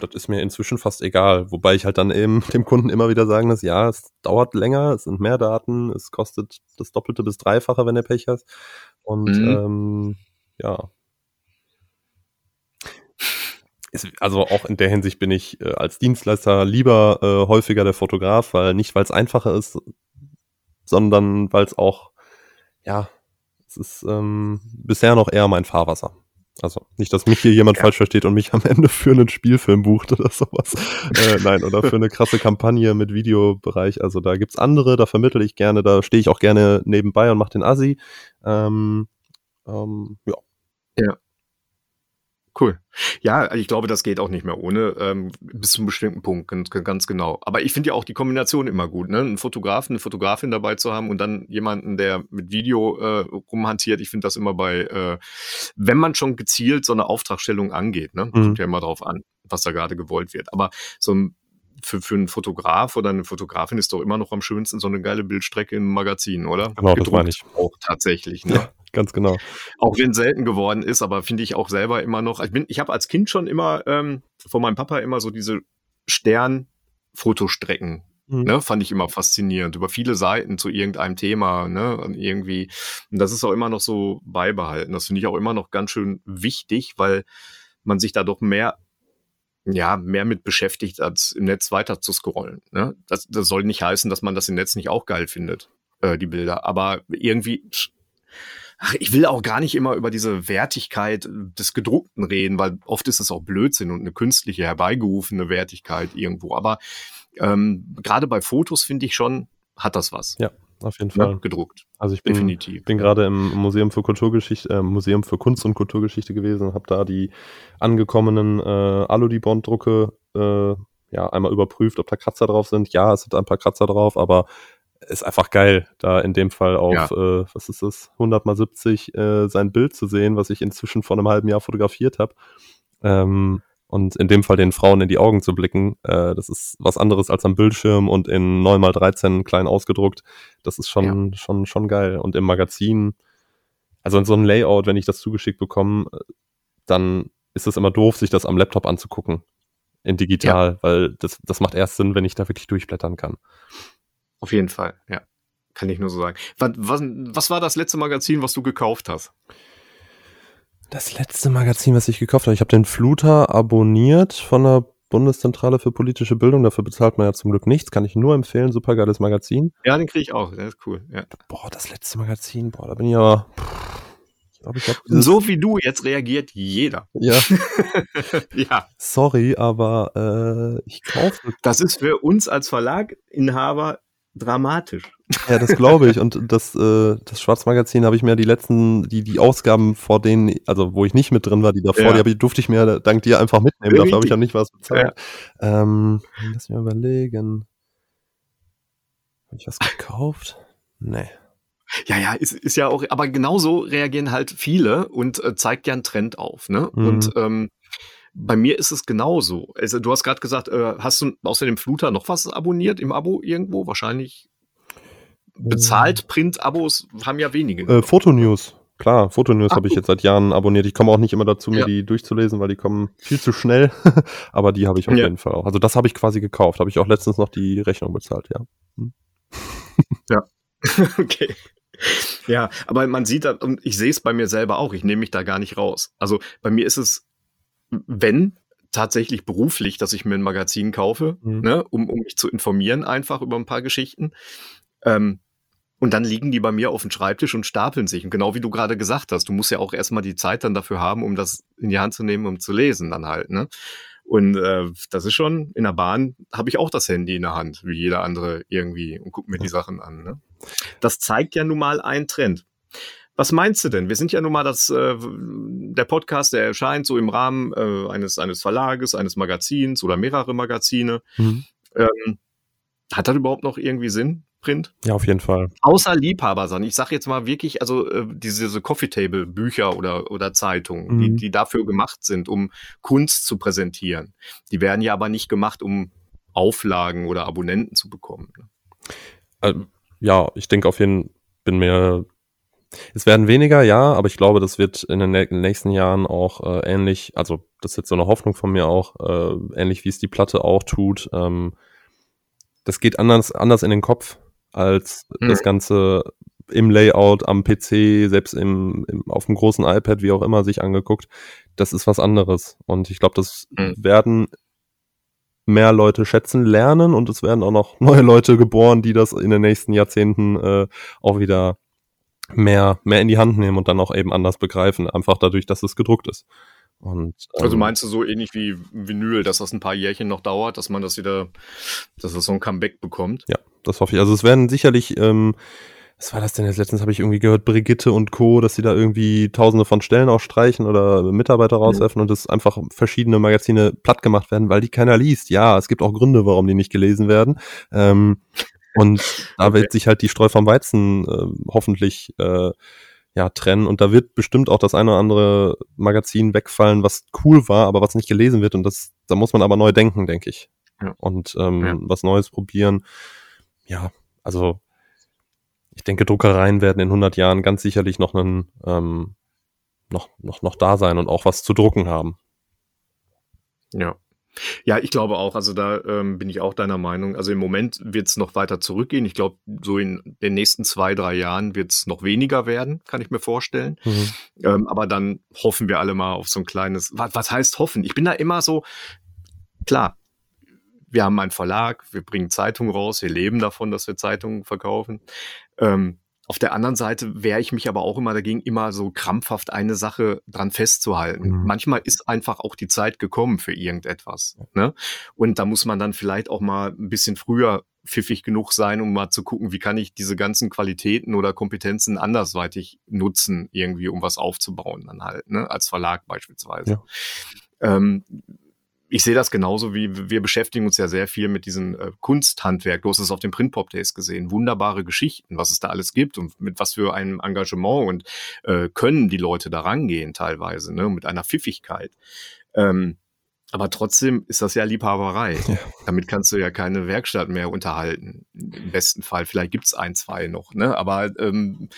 das ist mir inzwischen fast egal. Wobei ich halt dann eben (laughs) dem Kunden immer wieder sagen muss, ja, es dauert länger, es sind mehr Daten, es kostet das Doppelte bis Dreifache, wenn du Pech hast. Und mhm. ähm, ja, also auch in der Hinsicht bin ich äh, als Dienstleister lieber äh, häufiger der Fotograf, weil nicht, weil es einfacher ist, sondern weil es auch, ja, es ist ähm, bisher noch eher mein Fahrwasser. Also nicht, dass mich hier jemand ja. falsch versteht und mich am Ende für einen Spielfilm bucht oder sowas. äh, nein, oder für eine krasse Kampagne mit Videobereich. Also da gibt's andere, da vermittle ich gerne, da stehe ich auch gerne nebenbei und mache den Assi. Ähm, ähm, ja. Ja. Cool. Ja, ich glaube, das geht auch nicht mehr ohne, ähm, bis zu einem bestimmten Punkt, ganz, ganz genau. Aber ich finde ja auch die Kombination immer gut, ne? Einen Fotografen, eine Fotografin dabei zu haben und dann jemanden, der mit Video äh, rumhantiert. Ich finde das immer bei, äh, wenn man schon gezielt so eine Auftragstellung angeht, ne? Mhm. Kommt ja immer drauf an, was da gerade gewollt wird. Aber so ein für, für einen Fotograf oder eine Fotografin ist doch immer noch am schönsten so eine geile Bildstrecke im Magazin, oder? Genau, Gedruckt das meine ich. Auch tatsächlich, ne? Ja ganz genau. Auch wenn selten geworden ist, aber finde ich auch selber immer noch. Ich, bin, ich habe als Kind schon immer ähm, von meinem Papa immer so diese Stern-Fotostrecken Mhm. Ne, fand ich immer faszinierend. Über viele Seiten zu irgendeinem Thema, ne, und irgendwie. Und das ist auch immer noch so beibehalten. Das finde ich auch immer noch ganz schön wichtig, weil man sich da doch mehr, ja, mehr mit beschäftigt, als im Netz weiter zu scrollen. Ne? Das, das soll nicht heißen, dass man das im Netz nicht auch geil findet, äh, die Bilder. Aber irgendwie ach, ich will auch gar nicht immer über diese Wertigkeit des Gedruckten reden, weil oft ist es auch Blödsinn und eine künstliche herbeigerufene Wertigkeit irgendwo. Aber ähm, gerade bei Fotos finde ich schon, hat das was. Ja, auf jeden Fall. Ja, gedruckt. Also ich bin, Definitiv. bin gerade im Museum für Kulturgeschichte, äh, Museum für Kunst und Kulturgeschichte gewesen und habe da die angekommenen äh, Aludibond-Drucke äh, ja einmal überprüft, ob da Kratzer drauf sind. Ja, es sind ein paar Kratzer drauf, aber ist einfach geil, da in dem Fall auf, ja. äh, was ist das, 100 mal 70 äh, sein Bild zu sehen, was ich inzwischen vor einem halben Jahr fotografiert habe. Ähm, und in dem Fall den Frauen in die Augen zu blicken, äh, das ist was anderes als am Bildschirm und in 9 mal 13 klein ausgedruckt. Das ist schon, ja. schon, schon geil. Und im Magazin, also in so einem Layout, wenn ich das zugeschickt bekomme, dann ist es immer doof, sich das am Laptop anzugucken. In digital, ja. weil das, das macht erst Sinn, wenn ich da wirklich durchblättern kann. Auf jeden Fall, ja. Kann ich nur so sagen. Was, was, was war das letzte Magazin, was du gekauft hast? Das letzte Magazin, was ich gekauft habe, ich habe den Fluter abonniert von der Bundeszentrale für politische Bildung. Dafür bezahlt man ja zum Glück nichts. Kann ich nur empfehlen. Super geiles Magazin. Ja, den kriege ich auch. Der ist cool. Ja. Boah, das letzte Magazin. Boah, da bin ich aber. Ich glaub, ich hab so wie du jetzt reagiert jeder. Ja. (laughs) ja. Sorry, aber äh, ich kaufe. Das ist für uns als Verlaginhaber dramatisch. Ja, das glaube ich. Und das, äh, das Schwarzmagazin habe ich mir die letzten, die, die Ausgaben vor denen, also wo ich nicht mit drin war, die davor, ja. die, ich, durfte ich mir dank dir einfach mitnehmen. Dafür habe ich ja nicht was bezahlt. Ja. Ähm, lass mich mal überlegen. Habe ich was gekauft? Nee. Ja, ja, ist, ist ja auch, aber genauso reagieren halt viele und äh, zeigt ja einen Trend auf, ne? Mhm. Und ähm, bei mir ist es genauso. Also du hast gerade gesagt, äh, hast du außer dem Fluter noch was abonniert im Abo irgendwo? Wahrscheinlich bezahlt ähm. Print-Abos haben ja wenige. Äh, Fotonews. Klar, Fotonews habe ich jetzt seit Jahren abonniert. Ich komme auch nicht immer dazu, mir ja. die durchzulesen, weil die kommen viel zu schnell. (laughs) Aber die habe ich auf ja. jeden Fall auch. Also das habe ich quasi gekauft. Habe ich auch letztens noch die Rechnung bezahlt, ja. Hm. (laughs) Ja. (laughs) okay. Ja, aber man sieht, und ich sehe es bei mir selber auch, ich nehme mich da gar nicht raus. Also bei mir ist es wenn tatsächlich beruflich, dass ich mir ein Magazin kaufe, mhm. ne, um, um mich zu informieren einfach über ein paar Geschichten. Ähm, und dann liegen die bei mir auf dem Schreibtisch und stapeln sich. Und genau wie du gerade gesagt hast, du musst ja auch erstmal die Zeit dann dafür haben, um das in die Hand zu nehmen, um zu lesen dann halt. Ne? Und äh, das ist schon, in der Bahn habe ich auch das Handy in der Hand, wie jeder andere irgendwie, und gucke mir die Sachen an. Ne? Das zeigt ja nun mal einen Trend. Was meinst du denn? Wir sind ja nun mal das, äh, der Podcast, der erscheint so im Rahmen äh, eines, eines Verlages, eines Magazins oder mehrere Magazine. Mhm. Ähm, hat das überhaupt noch irgendwie Sinn, Print? Ja, auf jeden Fall. Außer Liebhabersachen. Ich sage jetzt mal wirklich, also äh, diese, diese Coffee-Table-Bücher oder, oder Zeitungen, mhm. die, die dafür gemacht sind, um Kunst zu präsentieren. Die werden ja aber nicht gemacht, um Auflagen oder Abonnenten zu bekommen. Ne? Ähm, ja, ich denke auf jeden Fall, bin mir es werden weniger, ja, aber ich glaube, das wird in den nächsten Jahren auch äh, ähnlich, also das ist jetzt so eine Hoffnung von mir auch, äh, ähnlich wie es die Platte auch tut. Ähm, das geht anders, anders in den Kopf als mhm. das Ganze im Layout, am PC, selbst im, im, auf dem großen iPad, wie auch immer, sich angeguckt. Das ist was anderes. Und ich glaube, das mhm. werden mehr Leute schätzen lernen und es werden auch noch (laughs) neue Leute geboren, die das in den nächsten Jahrzehnten äh, auch wieder mehr, mehr in die Hand nehmen und dann auch eben anders begreifen, einfach dadurch, dass es gedruckt ist. Und, ähm, also meinst du so ähnlich wie Vinyl, dass das ein paar Jährchen noch dauert, dass man das wieder, dass es so ein Comeback bekommt? Ja, das hoffe ich. Also es werden sicherlich, ähm, was war das denn jetzt letztens, habe ich irgendwie gehört, Brigitte und Co., dass sie da irgendwie tausende von Stellen auch streichen oder Mitarbeiter rauswerfen mhm. und dass einfach verschiedene Magazine platt gemacht werden, weil die keiner liest. Ja, es gibt auch Gründe, warum die nicht gelesen werden. Ähm, und da okay. wird sich halt die Streu vom Weizen äh, hoffentlich äh, ja, trennen. Und da wird bestimmt auch das eine oder andere Magazin wegfallen, was cool war, aber was nicht gelesen wird. Und das, da muss man aber neu denken, denke ich. Ja. Und ähm, ja. was Neues probieren. Ja, also ich denke, Druckereien werden in 100 Jahren ganz sicherlich noch einen, ähm, noch, noch, noch da sein und auch was zu drucken haben. Ja. Ja, ich glaube auch. Also da ähm, bin ich auch deiner Meinung. Also im Moment wird es noch weiter zurückgehen. Ich glaube, so in den nächsten zwei, drei Jahren wird es noch weniger werden, kann ich mir vorstellen. Mhm. Ähm, aber dann hoffen wir alle mal auf so ein kleines. Was, was heißt hoffen? Ich bin da immer so, klar, wir haben einen Verlag, wir bringen Zeitungen raus, wir leben davon, dass wir Zeitungen verkaufen. Ähm, auf der anderen Seite wehre ich mich aber auch immer dagegen, immer so krampfhaft eine Sache dran festzuhalten. Mhm. Manchmal ist einfach auch die Zeit gekommen für irgendetwas. Ne? Und da muss man dann vielleicht auch mal ein bisschen früher pfiffig genug sein, um mal zu gucken, wie kann ich diese ganzen Qualitäten oder Kompetenzen andersweitig nutzen, irgendwie, um was aufzubauen dann halt, ne? als Verlag beispielsweise. Ja. Ähm, ich sehe das genauso wie wir beschäftigen uns ja sehr viel mit diesem äh, Kunsthandwerk. Du hast es auf dem Print Pop Days gesehen. Wunderbare Geschichten, was es da alles gibt und mit was für einem Engagement und äh, können die Leute da rangehen teilweise, ne, mit einer Pfiffigkeit. Ähm, aber trotzdem ist das ja Liebhaberei. Ja. Damit kannst du ja keine Werkstatt mehr unterhalten. Im besten Fall. Vielleicht gibt's ein, zwei noch, ne? Aber ähm,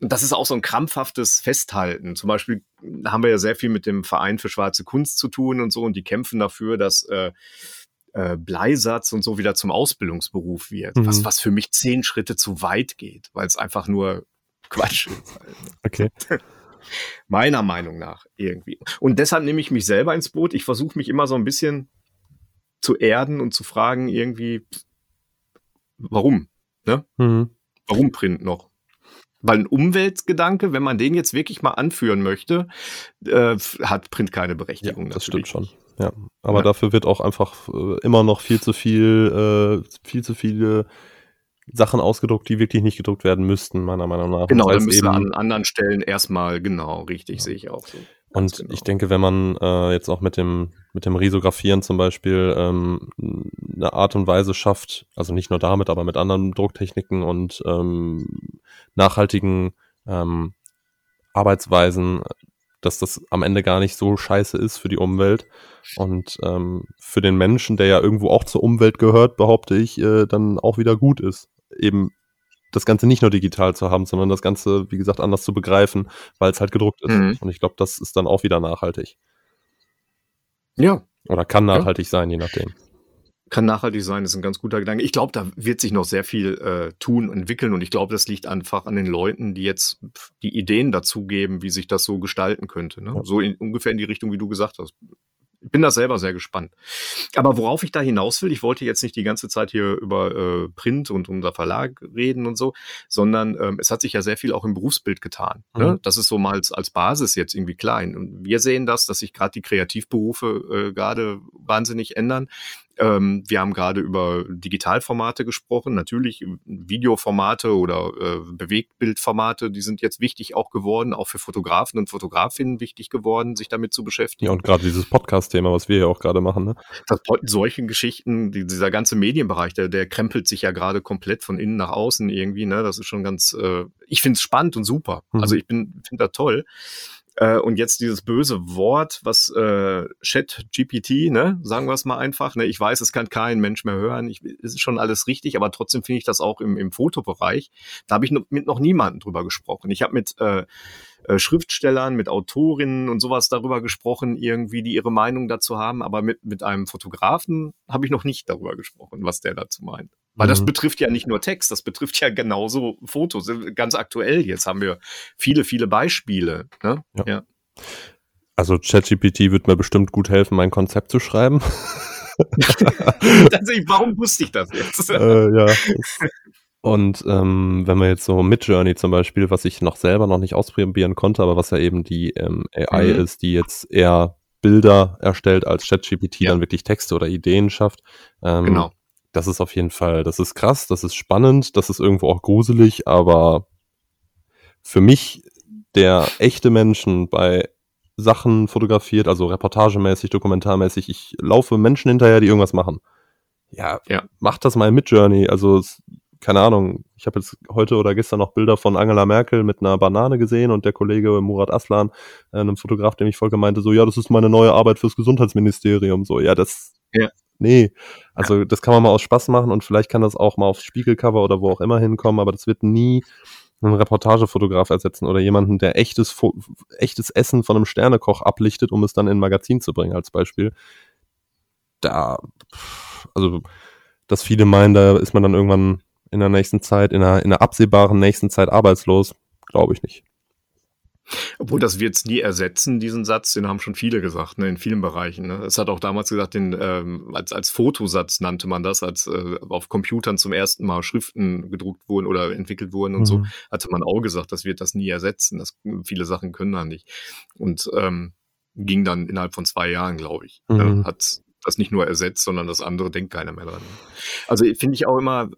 das ist auch so ein krampfhaftes Festhalten. Zum Beispiel haben wir ja sehr viel mit dem Verein für schwarze Kunst zu tun und so, und die kämpfen dafür, dass äh, äh, Bleisatz und so wieder zum Ausbildungsberuf wird. Mhm. Was, was für mich zehn Schritte zu weit geht, weil es einfach nur Quatsch ist. Okay. (laughs) Meiner Meinung nach irgendwie. Und deshalb nehme ich mich selber ins Boot. Ich versuche mich immer so ein bisschen zu erden und zu fragen, irgendwie, warum? Ne? Mhm. Warum Print noch? Weil ein Umweltgedanke, wenn man den jetzt wirklich mal anführen möchte, äh, hat Print keine Berechtigung. Ja, das stimmt schon. Ja, aber ja. dafür wird auch einfach äh, immer noch viel zu viel, äh, viel zu viele Sachen ausgedruckt, die wirklich nicht gedruckt werden müssten, meiner Meinung nach. Genau, dann müssen wir an anderen Stellen erstmal, genau, richtig, ja. sehe ich auch so. Und genau. ich denke, wenn man äh, jetzt auch mit dem, mit dem Risografieren zum Beispiel ähm, eine Art und Weise schafft, also nicht nur damit, aber mit anderen Drucktechniken und ähm, nachhaltigen ähm, Arbeitsweisen, dass das am Ende gar nicht so scheiße ist für die Umwelt und ähm, für den Menschen, der ja irgendwo auch zur Umwelt gehört, behaupte ich, äh, dann auch wieder gut ist. Eben das Ganze nicht nur digital zu haben, sondern das Ganze, wie gesagt, anders zu begreifen, weil es halt gedruckt ist. Mhm. Und ich glaube, das ist dann auch wieder nachhaltig. Ja. Oder kann nachhaltig ja. sein, je nachdem. Kann nachhaltig sein, ist ein ganz guter Gedanke. Ich glaube, da wird sich noch sehr viel äh, tun und entwickeln und ich glaube, das liegt einfach an den Leuten, die jetzt die Ideen dazu geben, wie sich das so gestalten könnte. Ne? Ja. So in, ungefähr in die Richtung, wie du gesagt hast bin da selber sehr gespannt. Aber worauf ich da hinaus will, ich wollte jetzt nicht die ganze Zeit hier über äh, Print und unser Verlag reden und so, sondern ähm, es hat sich ja sehr viel auch im Berufsbild getan. Ne? Mhm. Das ist so mal als, als Basis jetzt irgendwie klein. Und wir sehen das, dass sich gerade die Kreativberufe äh, gerade wahnsinnig ändern. Ähm, wir haben gerade über Digitalformate gesprochen, natürlich Videoformate oder äh, Bewegtbildformate, die sind jetzt wichtig auch geworden, auch für Fotografen und Fotografinnen wichtig geworden, sich damit zu beschäftigen. Ja, und gerade dieses Podcast-Thema, was wir ja auch gerade machen. Ne? Das, solche Geschichten, die, dieser ganze Medienbereich, der, der krempelt sich ja gerade komplett von innen nach außen irgendwie. Ne? Das ist schon ganz, äh, ich finde es spannend und super. Mhm. Also ich bin finde das toll. Äh, und jetzt dieses böse Wort, was äh, Chat GPT, ne, sagen wir es mal einfach. Ne, ich weiß, es kann kein Mensch mehr hören. Ich, ist schon alles richtig, aber trotzdem finde ich das auch im, im Fotobereich. Da habe ich noch, mit noch niemandem drüber gesprochen. Ich habe mit äh, äh, Schriftstellern, mit Autorinnen und sowas darüber gesprochen, irgendwie, die ihre Meinung dazu haben, aber mit, mit einem Fotografen habe ich noch nicht darüber gesprochen, was der dazu meint. Weil mhm. das betrifft ja nicht nur Text, das betrifft ja genauso Fotos. Ganz aktuell jetzt haben wir viele, viele Beispiele. Ne? Ja. ja. Also ChatGPT wird mir bestimmt gut helfen, mein Konzept zu schreiben. (laughs) Tatsächlich, warum wusste ich das jetzt? (laughs) äh, ja. Und ähm, wenn man jetzt so Midjourney zum Beispiel, was ich noch selber noch nicht ausprobieren konnte, aber was ja eben die ähm, AI mhm. ist, die jetzt eher Bilder erstellt als ChatGPT ja. dann wirklich Texte oder Ideen schafft. Ähm, genau das ist auf jeden Fall, das ist krass, das ist spannend, das ist irgendwo auch gruselig, aber für mich, der echte Menschen bei Sachen fotografiert, also reportagemäßig, dokumentarmäßig, ich laufe Menschen hinterher, die irgendwas machen. Ja, ja. macht das mal mit Journey. Also, keine Ahnung, ich habe jetzt heute oder gestern noch Bilder von Angela Merkel mit einer Banane gesehen und der Kollege Murat Aslan, äh, einem Fotograf, der mich voll meinte, so, ja, das ist meine neue Arbeit fürs Gesundheitsministerium. So, ja, das ja. Nee, also das kann man mal aus Spaß machen und vielleicht kann das auch mal aufs Spiegelcover oder wo auch immer hinkommen, aber das wird nie einen Reportagefotograf ersetzen oder jemanden, der echtes, echtes Essen von einem Sternekoch ablichtet, um es dann in ein Magazin zu bringen, als Beispiel. Da, also, dass viele meinen, da ist man dann irgendwann in der nächsten Zeit, in einer, in einer absehbaren nächsten Zeit arbeitslos, glaube ich nicht. Obwohl das wird es nie ersetzen, diesen Satz, den haben schon viele gesagt, ne, in vielen Bereichen. Ne. Es hat auch damals gesagt, den, ähm, als, als Fotosatz nannte man das, als äh, auf Computern zum ersten Mal Schriften gedruckt wurden oder entwickelt wurden und mhm. so, hatte man auch gesagt, das wird das nie ersetzen. Das, viele Sachen können da nicht. Und ähm, ging dann innerhalb von zwei Jahren, glaube ich. Ne, mhm. Äh, hat das nicht nur ersetzt, sondern das andere denkt keiner mehr dran. Also finde ich auch immer,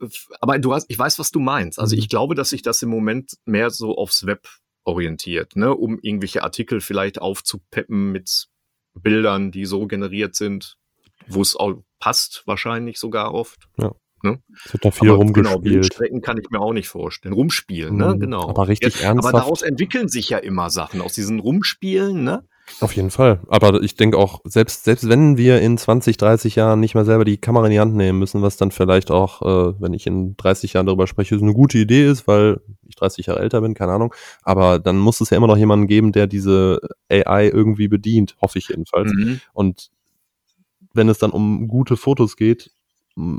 aber du hast, ich weiß, was du meinst. Also mhm. ich glaube, dass sich das im Moment mehr so aufs Web orientiert, ne, um irgendwelche Artikel vielleicht aufzupeppen mit Bildern, die so generiert sind, wo es auch passt, wahrscheinlich sogar oft. Ja. Ne? Es wird da viel Aber genau, rumgespielt. Bildstrecken kann ich mir auch nicht vorstellen. Rumspielen, ne? Mhm, Genau. aber richtig Ja, Aber ernsthaft. daraus entwickeln sich ja immer Sachen, aus diesen Rumspielen, ne? Auf jeden Fall. Aber ich denke auch, selbst, selbst wenn wir in 20, 30 Jahren nicht mehr selber die Kamera in die Hand nehmen müssen, was dann vielleicht auch, äh, wenn ich in 30 Jahren darüber spreche, eine gute Idee ist, weil 30 Jahre älter bin, keine Ahnung. Aber dann muss es ja immer noch jemanden geben, der diese AI irgendwie bedient, hoffe ich jedenfalls. Mhm. Und wenn es dann um gute Fotos geht,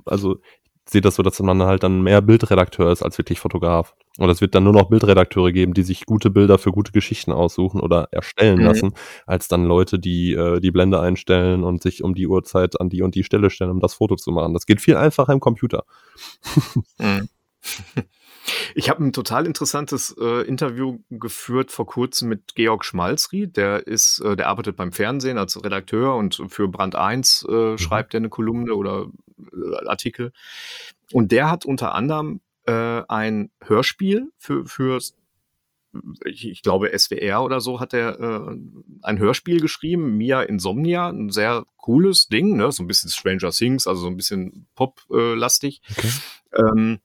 also ich sehe das so, dass man halt dann mehr Bildredakteur ist als wirklich Fotograf. Und es wird dann nur noch Bildredakteure geben, die sich gute Bilder für gute Geschichten aussuchen oder erstellen Mhm. lassen, als dann Leute, die äh, die Blende einstellen und sich um die Uhrzeit an die und die Stelle stellen, um das Foto zu machen. Das geht viel einfacher im Computer. Mhm. (laughs) Ich habe ein total interessantes äh, Interview geführt vor kurzem mit Georg Schmalzried. Der ist, äh, der arbeitet beim Fernsehen als Redakteur und für Brand 1 äh, schreibt er eine Kolumne oder äh, Artikel. Und der hat unter anderem äh, ein Hörspiel für, für ich, ich glaube SWR oder so hat er äh, ein Hörspiel geschrieben, Mia Insomnia, ein sehr cooles Ding, ne? so ein bisschen Stranger Things, also so ein bisschen Pop-lastig. Okay. Ähm,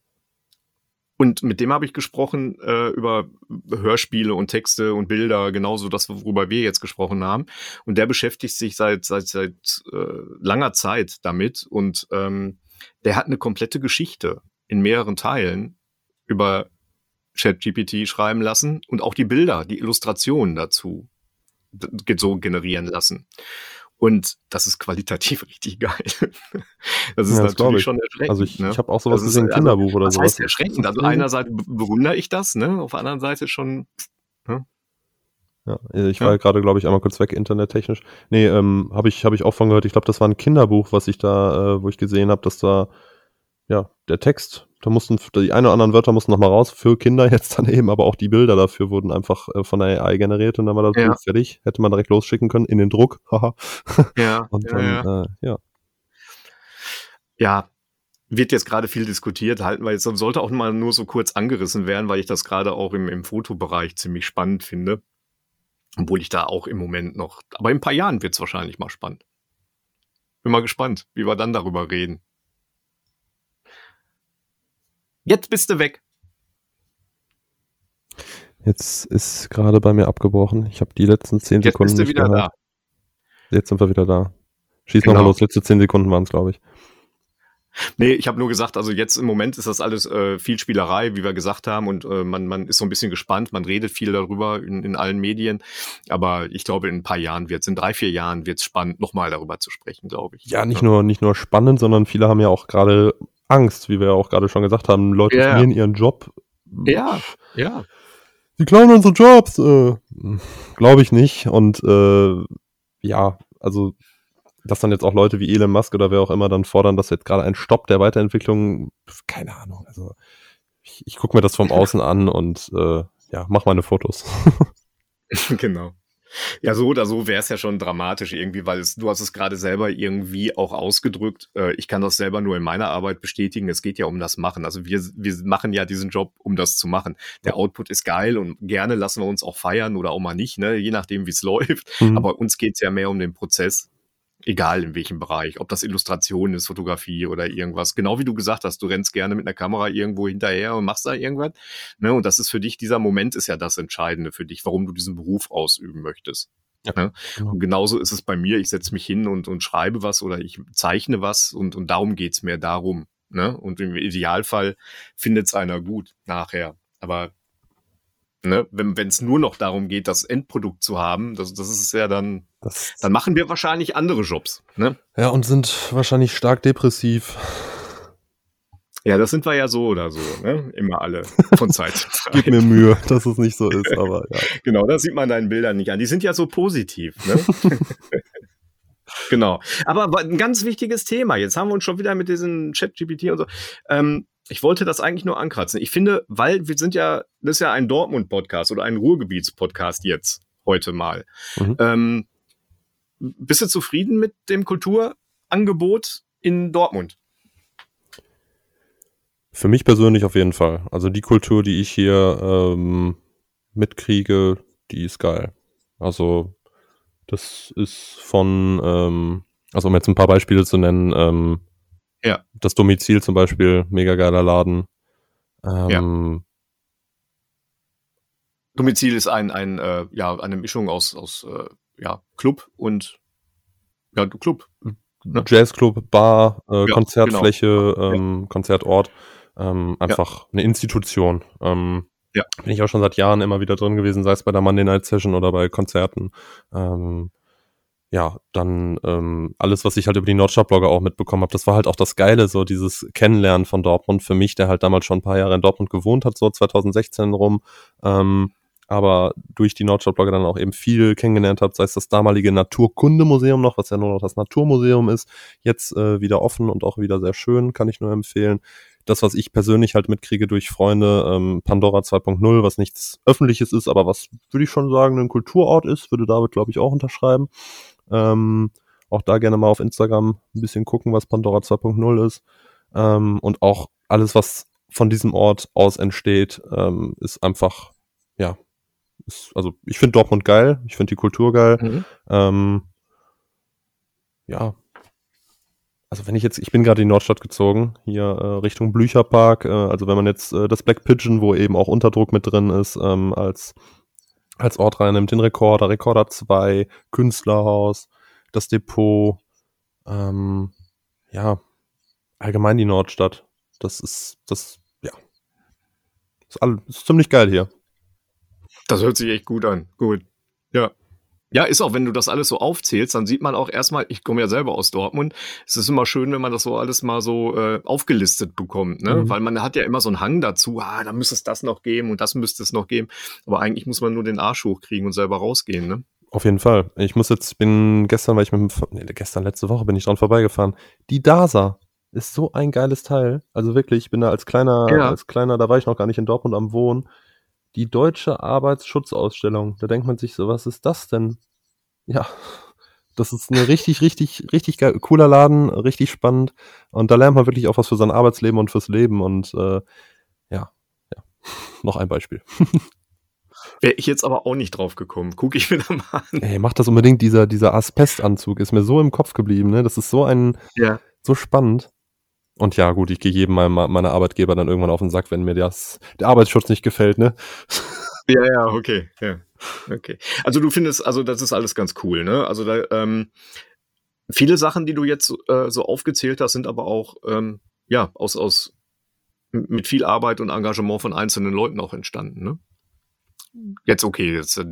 und mit dem habe ich gesprochen äh, über Hörspiele und Texte und Bilder, genauso das, worüber wir jetzt gesprochen haben. Und der beschäftigt sich seit seit seit äh, langer Zeit damit und ähm, der hat eine komplette Geschichte in mehreren Teilen über ChatGPT schreiben lassen und auch die Bilder, die Illustrationen dazu so generieren lassen. Und das ist qualitativ (laughs) richtig geil. Das ist Ja, das natürlich ich. schon erschreckend. Also ich, ne? ich habe auch sowas Das gesehen, ein also, Kinderbuch oder Was sowas. heißt erschreckend? Also (laughs) einerseits be- bewundere ich das, ne? Auf der anderen Seite schon. Ja, ich war ja. gerade, glaube ich, einmal kurz weg, internettechnisch. Nee, ähm, habe ich, hab ich auch von gehört. Ich glaube, das war ein Kinderbuch, was ich da, äh, wo ich gesehen habe, dass da, ja, der Text, da mussten, die ein oder anderen Wörter mussten nochmal raus, für Kinder (laughs) jetzt dann eben, aber auch die Bilder dafür wurden einfach äh, von der AI generiert und dann war das Ja. Fertig. Hätte man direkt losschicken können in den Druck. (laughs) Ja, Und ja, dann, ja. Äh, ja. ja, wird jetzt gerade viel diskutiert, halten wir jetzt, sollte auch mal nur so kurz angerissen werden, weil ich das gerade auch im, im Fotobereich ziemlich spannend finde. Obwohl ich da auch im Moment noch, aber in ein paar Jahren wird es wahrscheinlich mal spannend. Bin mal gespannt, wie wir dann darüber reden. Jetzt bist du weg. Jetzt ist gerade bei mir abgebrochen. Ich habe die letzten zehn Jetzt Sekunden bist du nicht wieder gehört. da. Jetzt sind wir wieder da. Schieß Genau. nochmal los. Letzte zehn Sekunden waren es, glaube ich. Nee, ich habe nur gesagt, also jetzt im Moment ist das alles äh, viel Spielerei, wie wir gesagt haben, und äh, man, man ist so ein bisschen gespannt, man redet viel darüber in, in allen Medien, aber ich glaube, in ein paar Jahren wird's, in drei, vier Jahren wird's spannend, nochmal darüber zu sprechen, glaube ich. Ja, nicht nur, nicht nur spannend, sondern viele haben ja auch gerade Angst, wie wir ja auch gerade schon gesagt haben. Leute Ja. verlieren ihren Job. Ja, ja. Die klauen unsere Jobs. Äh, Glaube ich nicht. Und äh, ja, also dass dann jetzt auch Leute wie Elon Musk oder wer auch immer dann fordern, dass jetzt gerade ein Stopp der Weiterentwicklung, keine Ahnung. Also ich, ich gucke mir das vom (laughs) Außen an und äh, ja, mach meine Fotos. (laughs) genau. Ja, so oder so wäre es ja schon dramatisch irgendwie, weil es, du hast es gerade selber irgendwie auch ausgedrückt. Äh, ich kann das selber nur in meiner Arbeit bestätigen. Es geht ja um das Machen. Also wir, wir machen ja diesen Job, um das zu machen. Der Output ist geil und gerne lassen wir uns auch feiern oder auch mal nicht, ne? je nachdem, wie es (laughs) läuft. Mhm. Aber uns geht's ja mehr um den Prozess. Egal in welchem Bereich, ob das Illustration ist, Fotografie oder irgendwas. Genau wie du gesagt hast, du rennst gerne mit einer Kamera irgendwo hinterher und machst da irgendwas. Ne? Und das ist für dich, dieser Moment ist ja das Entscheidende für dich, warum du diesen Beruf ausüben möchtest. Ja, ne? genau. Und genauso ist es bei mir. Ich setze mich hin und, und schreibe was oder ich zeichne was und, und darum geht's mir darum. Ne? Und im Idealfall findet's einer gut nachher. Aber ne, wenn es nur noch darum geht, das Endprodukt zu haben, das, das ist ja dann, Das, dann machen wir wahrscheinlich andere Jobs. Ne? ja, und sind wahrscheinlich stark depressiv. Ja, das sind wir ja so oder so, ne? Immer alle von (laughs) Zeit zu Gib Zeit. mir Mühe, dass es nicht so ist, (laughs) aber ja. Genau, das sieht man deinen Bildern nicht an. Die sind ja so positiv, ne? (laughs) genau. Aber ein ganz wichtiges Thema. Jetzt haben wir uns schon wieder mit diesem Chat-GPT und so. Ähm, ich wollte das eigentlich nur ankratzen. Ich finde, weil wir sind ja, das ist ja ein Dortmund-Podcast oder ein Ruhrgebiets-Podcast jetzt heute mal. Mhm. Ähm, bist du zufrieden mit dem Kulturangebot in Dortmund? Für mich persönlich auf jeden Fall. Also die Kultur, die ich hier ähm, mitkriege, die ist geil. Also Das ist von, ähm, also um jetzt ein paar Beispiele zu nennen, ähm, Ja. das Domizil zum Beispiel, mega geiler Laden. Ähm, Ja. Domizil ist ein, ein äh, ja, eine Mischung aus, aus äh, ja, Club und ja, Club. Ja. Jazzclub, Bar, äh, Ja, Konzertfläche, ähm, Konzertort, ähm, einfach eine Institution. Ähm, Ja. Bin ich auch schon seit Jahren immer wieder drin gewesen, sei es bei der Monday Night Session oder bei Konzerten. Ähm, ja, dann ähm, alles, was ich halt über die Nordstadt-Blogger auch mitbekommen habe, das war halt auch das Geile, so dieses Kennenlernen von Dortmund für mich, der halt damals schon ein paar Jahre in Dortmund gewohnt hat, so 2016 rum. Ähm, aber durch die Nordstadt-Blogger dann auch eben viel kennengelernt habe, sei es das damalige Naturkundemuseum noch, was ja nur noch das Naturmuseum ist, jetzt äh, wieder offen und auch wieder sehr schön, kann ich nur empfehlen. Das, was ich persönlich halt mitkriege durch Freunde, ähm, Pandora 2.0, was nichts Öffentliches ist, aber was, würde ich schon sagen, ein Kulturort ist, würde David, glaube ich, auch unterschreiben. Ähm, auch da gerne mal auf Instagram ein bisschen gucken, was Pandora 2.0 ist. Ähm, und auch alles, was von diesem Ort aus entsteht, ähm, ist einfach, ja, ist, also ich finde Dortmund geil, ich finde die Kultur geil. Mhm. Ähm, ja. Also wenn ich jetzt, ich bin gerade in die Nordstadt gezogen, hier äh, Richtung Blücherpark, äh, also wenn man jetzt äh, das Black Pigeon, wo eben auch Unterdruck mit drin ist, ähm, als, als Ort reinnimmt, den Rekorder, Rekorder 2, Künstlerhaus, das Depot, ähm, ja, allgemein die Nordstadt. Das ist, das, ja, ist, all, ist ziemlich geil hier. Das hört sich echt gut an. Gut. Ja. Ja, ist auch, wenn du das alles so aufzählst, dann sieht man auch erstmal, ich komme ja selber aus Dortmund, es ist immer schön, wenn man das so alles mal so äh, aufgelistet bekommt, ne? Mhm. Weil man hat ja immer so einen Hang dazu, ah, da müsste es das noch geben und das müsste es noch geben. Aber eigentlich muss man nur den Arsch hochkriegen und selber rausgehen, ne? Auf jeden Fall. Ich muss jetzt, bin gestern, weil ich mit dem, nee, gestern, letzte Woche bin ich dran vorbeigefahren. Die DASA ist so ein geiles Teil. Also wirklich, ich bin da als kleiner, Ja. als kleiner, da war ich noch gar nicht in Dortmund am Wohnen. Die deutsche Arbeitsschutzausstellung. Da denkt man sich so, was ist das denn? Ja. Das ist eine richtig, richtig, richtig geil, cooler Laden, richtig spannend. Und da lernt man wirklich auch was für sein Arbeitsleben und fürs Leben. Und äh, ja, ja. (laughs) Noch ein Beispiel. (laughs) Wäre ich jetzt aber auch nicht drauf gekommen. Guck ich mir da mal an. Ey, macht das unbedingt, dieser, dieser Asbestanzug ist mir so im Kopf geblieben, ne? Das ist so ein, Ja. so spannend. Und ja, gut, ich gehe jedem meiner, meiner Arbeitgeber dann irgendwann auf den Sack, wenn mir das, der Arbeitsschutz nicht gefällt, ne? (laughs) Ja, ja, okay. Ja. Okay. Also du findest, also das ist alles ganz cool, ne? Also da, ähm, viele Sachen, die du jetzt äh, so aufgezählt hast, sind aber auch ähm, ja aus, aus mit viel Arbeit und Engagement von einzelnen Leuten auch entstanden, ne? Jetzt okay, jetzt äh,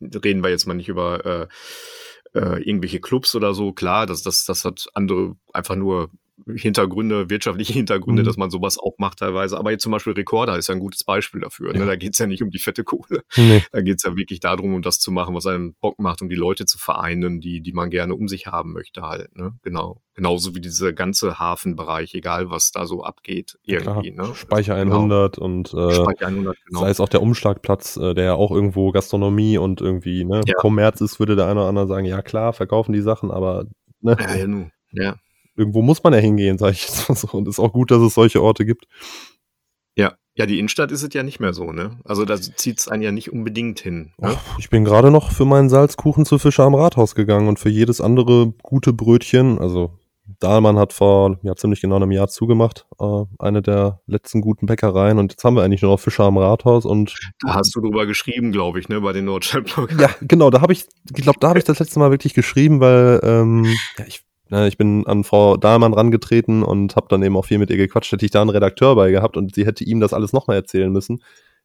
reden wir jetzt mal nicht über äh, äh, irgendwelche Clubs oder so. Klar, das, das, das hat andere einfach nur Hintergründe, wirtschaftliche Hintergründe, Mhm. dass man sowas auch macht teilweise. Aber jetzt zum Beispiel Recorder ist ja ein gutes Beispiel dafür. Ne? Ja. Da geht's ja nicht um die fette Kohle. Nee. Da geht's ja wirklich darum, um das zu machen, was einem Bock macht, um die Leute zu vereinen, die, die man gerne um sich haben möchte halt. Ne? Genau. Genauso wie dieser ganze Hafenbereich, egal was da so abgeht, irgendwie. Klar, Ne? Speicher Genau. 100 und äh, Speicher 100, genau. sei es auch der Umschlagplatz, äh, der ja auch irgendwo Gastronomie und irgendwie ne, Ja. Kommerz ist, würde der eine oder andere sagen, ja klar, verkaufen die Sachen, aber ne, Ja, ja, nun. ja. Irgendwo muss man ja hingehen, sage ich jetzt mal so. Und ist auch gut, dass es solche Orte gibt. Ja. Ja, die Innenstadt ist es ja nicht mehr so, ne? Also da zieht's einen ja nicht unbedingt hin. Ne? Och, Ich bin gerade noch für meinen Salzkuchen zu Fischer am Rathaus gegangen und für jedes andere gute Brötchen, also Dahlmann hat vor ja, ziemlich genau einem Jahr zugemacht, äh, eine der letzten guten Bäckereien und jetzt haben wir eigentlich nur noch Fischer am Rathaus und Da hast du drüber geschrieben, glaube ich, ne, bei den Nordstadtbloggern. ja, genau, da habe ich, ich glaube, da habe ich das letzte Mal wirklich geschrieben, weil ähm, ja, ich, ne, ich bin an Frau Dahlmann rangetreten und habe dann eben auch viel mit ihr gequatscht, hätte ich da einen Redakteur bei gehabt und sie hätte ihm das alles nochmal erzählen müssen.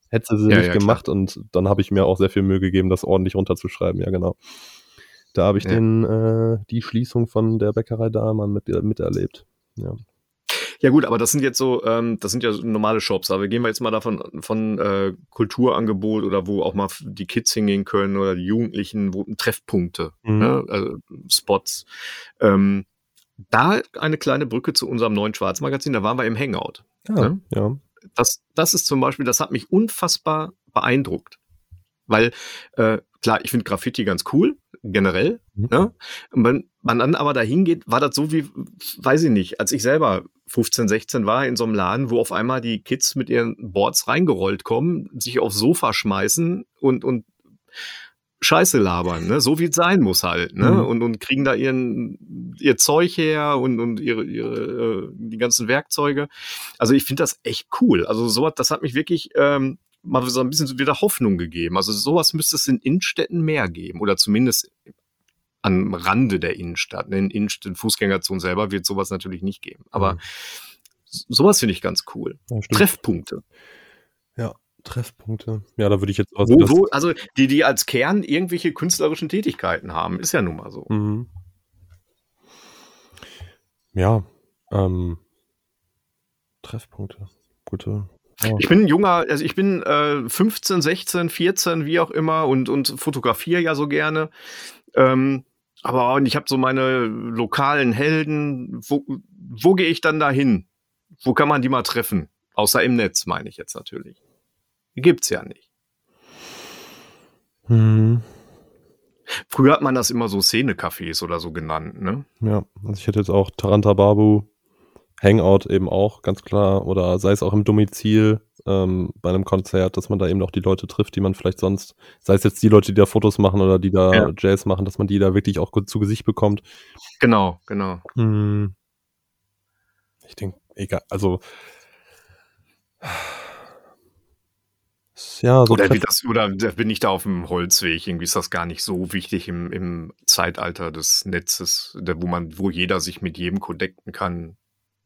Hätte sie Ja, nicht ja, klar. gemacht und dann habe ich mir auch sehr viel Mühe gegeben, das ordentlich runterzuschreiben, ja genau. Da habe ich Ja. den, äh, die Schließung von der Bäckerei Dahlmann mit, miterlebt. Ja. Ja gut, aber das sind jetzt so, ähm, das sind ja so normale Shops. Aber gehen wir jetzt mal davon von äh, Kulturangebot oder wo auch mal die Kids hingehen können oder die Jugendlichen, wo Treffpunkte, Mhm. ne, also Spots. Ähm, da eine kleine Brücke zu unserem neuen Schwarzmagazin, da waren wir im Hangout. Ja, Ne? ja. Das, das ist zum Beispiel, das hat mich unfassbar beeindruckt. Weil, äh, klar, ich finde Graffiti ganz cool, generell. Mhm. Ne? Und wenn man dann aber dahin geht, war das so wie, weiß ich nicht, als ich selber 15, 16 war in so einem Laden, wo auf einmal die Kids mit ihren Boards reingerollt kommen, sich aufs Sofa schmeißen und, und Scheiße labern, ne? so wie es sein muss halt, ne? Mhm. Und, und kriegen da ihren, ihr Zeug her und, und ihre, ihre, äh, die ganzen Werkzeuge. Also ich finde das echt cool. Also sowas, das hat mich wirklich ähm, mal so ein bisschen wieder Hoffnung gegeben. Also sowas müsste es in Innenstädten mehr geben oder zumindest am Rande der Innenstadt. In Innenstadt, Fußgängerzonen selber wird sowas natürlich nicht geben. Aber mhm. sowas finde ich ganz cool. Ja, Treffpunkte. Ja, Treffpunkte. Ja, da würde ich jetzt auch. Wo, wo, also die, die als Kern irgendwelche künstlerischen Tätigkeiten haben, ist ja nun mal so. Mhm. Ja, ähm, Treffpunkte. Gute. Ja. Ich bin ein junger, also ich bin äh, 15, 16, 14, wie auch immer und, und fotografiere ja so gerne. Ähm, aber ich habe so meine lokalen Helden. Wo, wo gehe ich dann da hin? Wo kann man die mal treffen? Außer im Netz, meine ich jetzt natürlich. Die gibt's ja nicht. Hm. Früher hat man das immer so Szenecafés oder so genannt, ne? Ja, also ich hätte jetzt auch Taranta Babu, Hangout eben auch, ganz klar, oder sei es auch im Domizil ähm, bei einem Konzert, dass man da eben auch die Leute trifft, die man vielleicht sonst, sei es jetzt die Leute, die da Fotos machen oder die da ja. Jazz machen, dass man die da wirklich auch gut zu Gesicht bekommt. Genau, genau. Hm. Ich denke, egal, also ja, so oder, wie das, oder bin ich da auf dem Holzweg? Irgendwie ist das gar nicht so wichtig im, im Zeitalter des Netzes, wo man, wo jeder sich mit jedem connecten kann.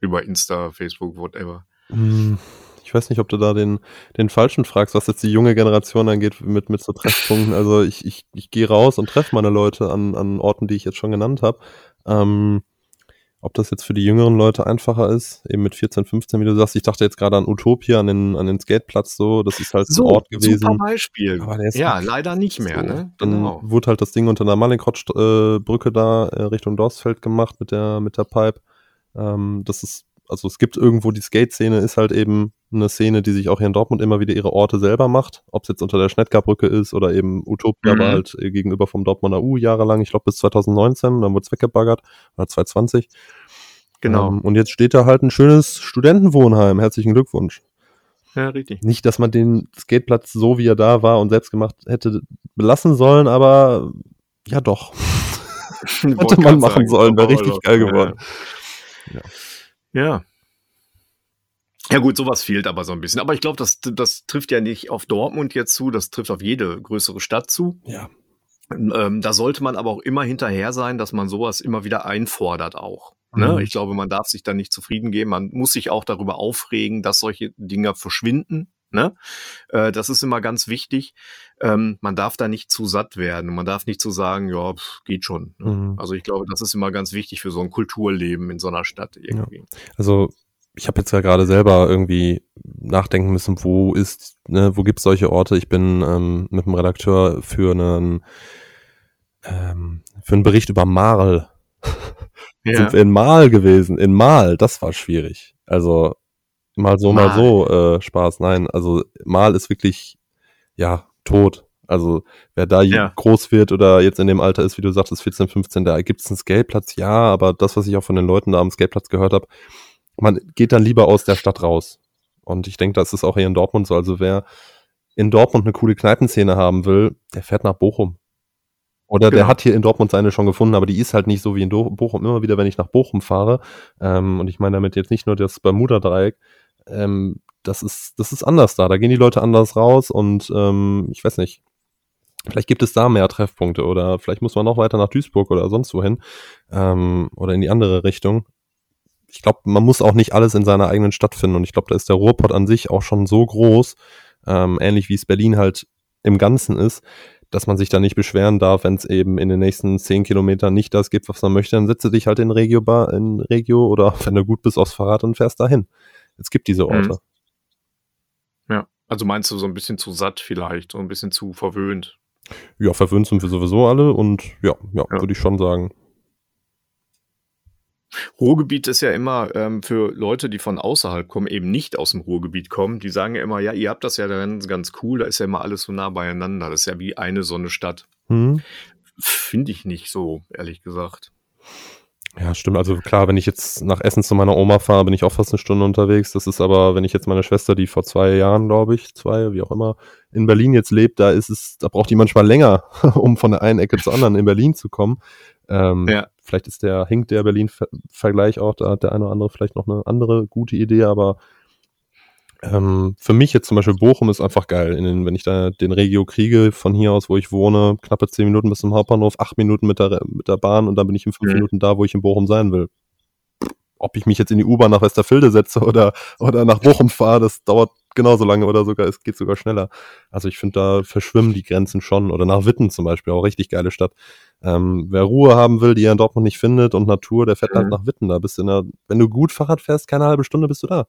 Über Insta, Facebook, whatever. Hm, ich weiß nicht, ob du da den, den Falschen fragst, was jetzt die junge Generation angeht mit, mit so Treffpunkten. Also ich, ich, ich gehe raus und treffe meine Leute an, an Orten, die ich jetzt schon genannt habe. Ähm, ob das jetzt für die jüngeren Leute einfacher ist, eben mit 14, 15, wie du sagst. Ich dachte jetzt gerade an Utopia, an den, an den Skateplatz so. Das ist halt so, ein Ort gewesen. Super Beispiel. ja, halt leider nicht mehr. So. Ne? Genau. Dann wurde halt das Ding unter der Malinkrodt-Brücke da äh, Richtung Dorsfeld gemacht mit der, mit der Pipe. Ähm, das ist, also es gibt irgendwo die Skate-Szene, ist halt eben eine Szene, die sich auch hier in Dortmund immer wieder ihre Orte selber macht. Ob es jetzt unter der Schnettgarbrücke ist oder eben Utopia mhm. war halt äh, gegenüber vom Dortmunder U jahrelang, ich glaube bis 2019, dann wurde es weggebaggert, oder 2020. Genau. Ähm, und jetzt steht da halt ein schönes Studentenwohnheim. Herzlichen Glückwunsch. Ja, richtig. Nicht, dass man den Skateplatz so, wie er da war und selbst gemacht hätte, belassen sollen, aber ja doch. (laughs) hätte man machen sagen, sollen, wäre richtig geil geworden. Ja. ja. Ja gut, sowas fehlt aber so ein bisschen. Aber ich glaube, das, das trifft ja nicht auf Dortmund jetzt zu, das trifft auf jede größere Stadt zu. Ja. Ähm, da sollte man aber auch immer hinterher sein, dass man sowas immer wieder einfordert auch. Ne? Mhm. Ich glaube, man darf sich da nicht zufrieden geben. Man muss sich auch darüber aufregen, dass solche Dinge verschwinden. Ne? Äh, das ist immer ganz wichtig. Ähm, man darf da nicht zu satt werden. Man darf nicht zu sagen, ja, pff, geht schon. Ne? Mhm. Also ich glaube, das ist immer ganz wichtig für so ein Kulturleben in so einer Stadt irgendwie. Ja. Also ich habe jetzt ja gerade selber irgendwie nachdenken müssen, wo ist, ne, wo gibt's solche Orte? Ich bin ähm, mit dem Redakteur für einen ähm, für einen Bericht über Marl (laughs) ja. sind wir in Mal gewesen. In Mal, das war schwierig. Also mal so, mal, mal so äh, Spaß. Nein, also Mal ist wirklich ja tot. Also wer da ja. groß wird oder jetzt in dem Alter ist, wie du sagtest, 14, 15, da gibt's einen Skateplatz, ja, aber das, was ich auch von den Leuten da am Skateplatz gehört habe, man geht dann lieber aus der Stadt raus. Und ich denke, das ist auch hier in Dortmund so. Also wer in Dortmund eine coole Kneipenszene haben will, der fährt nach Bochum. Oder genau. der hat hier in Dortmund seine schon gefunden, aber die ist halt nicht so wie in Bochum. Immer wieder, wenn ich nach Bochum fahre, ähm, und ich meine damit jetzt nicht nur das Bermuda-Dreieck, ähm, das ist, das ist anders da. Da gehen die Leute anders raus und ähm, ich weiß nicht. Vielleicht gibt es da mehr Treffpunkte oder vielleicht muss man noch weiter nach Duisburg oder sonst wohin ähm, oder in die andere Richtung ich glaube, man muss auch nicht alles in seiner eigenen Stadt finden. Und ich glaube, da ist der Ruhrpott an sich auch schon so groß, ähm, ähnlich wie es Berlin halt im Ganzen ist, dass man sich da nicht beschweren darf, wenn es eben in den nächsten zehn Kilometern nicht das gibt, was man möchte, dann setze dich halt in Regio, Bar, in Regio oder (laughs) wenn du gut bist aufs Fahrrad und fährst dahin. Es gibt diese Orte. Mhm. Ja, also meinst du so ein bisschen zu satt vielleicht, so ein bisschen zu verwöhnt? Ja, verwöhnt sind wir sowieso alle und ja, ja, ja. würde ich schon sagen. Ruhrgebiet ist ja immer ähm, für Leute, die von außerhalb kommen, eben nicht aus dem Ruhrgebiet kommen. Die sagen ja immer, ja, ihr habt das ja dann ganz cool, da ist ja immer alles so nah beieinander. Das ist ja wie eine so eine Stadt. Hm. Finde ich nicht so, ehrlich gesagt. Ja, stimmt. Also klar, wenn ich jetzt nach Essen zu meiner Oma fahre, bin ich auch fast eine Stunde unterwegs. Das ist aber, wenn ich jetzt meine Schwester, die vor zwei Jahren, glaube ich, zwei, wie auch immer, in Berlin jetzt lebt, da ist es, da braucht die manchmal länger, (laughs) um von der einen Ecke zur anderen in Berlin zu kommen. Ähm, ja. Vielleicht ist der, hinkt der Berlin-Vergleich auch, da hat der eine oder andere vielleicht noch eine andere gute Idee, aber ähm, für mich jetzt zum Beispiel Bochum ist einfach geil. Den, wenn ich da den Regio kriege, von hier aus, wo ich wohne, knappe zehn Minuten bis zum Hauptbahnhof, acht Minuten mit der, mit der Bahn und dann bin ich in fünf mhm. Minuten da, wo ich in Bochum sein will. Ob ich mich jetzt in die U-Bahn nach Westerfilde setze oder, oder nach Bochum fahre, das dauert genauso lange oder sogar, es geht sogar schneller. Also ich finde, da verschwimmen die Grenzen schon. Oder nach Witten zum Beispiel, auch richtig geile Stadt. Ähm, wer Ruhe haben will, die er in Dortmund nicht findet und Natur, der fährt halt mhm. halt nach Witten. Da bist du in der, wenn du gut Fahrrad fährst, keine halbe Stunde bist du da.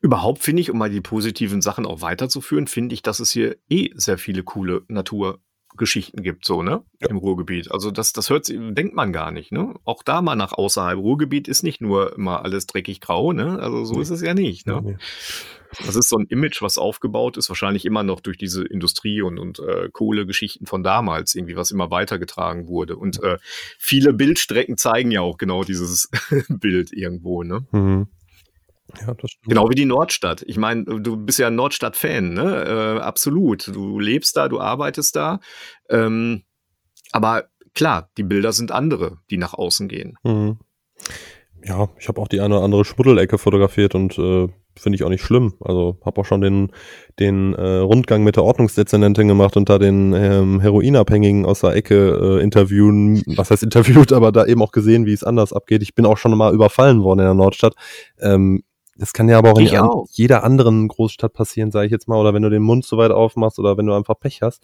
Überhaupt finde ich, um mal die positiven Sachen auch weiterzuführen, finde ich, dass es hier eh sehr viele coole Naturgeschichten gibt, so, ne? Ja. Im Ruhrgebiet. Also das, das hört denkt man gar nicht, ne? Auch da mal nach außerhalb. Ruhrgebiet ist nicht nur immer alles dreckig grau, ne? Also so nee. ist es ja nicht, ne? Nee. Das ist so ein Image, was aufgebaut ist, wahrscheinlich immer noch durch diese Industrie- und, und äh, Kohlegeschichten von damals, irgendwie, was immer weitergetragen wurde. Und äh, viele Bildstrecken zeigen ja auch genau dieses (laughs) Bild irgendwo, ne? Mhm. Ja. Genau wie die Nordstadt. Ich meine, du bist ja ein Nordstadt-Fan, ne? Äh, absolut. Du lebst da, du arbeitest da. Ähm, aber klar, die Bilder sind andere, die nach außen gehen. Mhm. Ja, ich habe auch die eine oder andere Schmuddelecke fotografiert und äh, finde ich auch nicht schlimm. Also habe auch schon den, den äh, Rundgang mit der Ordnungsdezernentin gemacht und da den ähm, Heroinabhängigen aus der Ecke äh, interviewen, was heißt (laughs) interviewt, aber da eben auch gesehen, wie es anders abgeht. Ich bin auch schon mal überfallen worden in der Nordstadt. Ähm, das kann ja aber auch in auch. jeder anderen Großstadt passieren, sage ich jetzt mal, oder wenn du den Mund so weit aufmachst oder wenn du einfach Pech hast.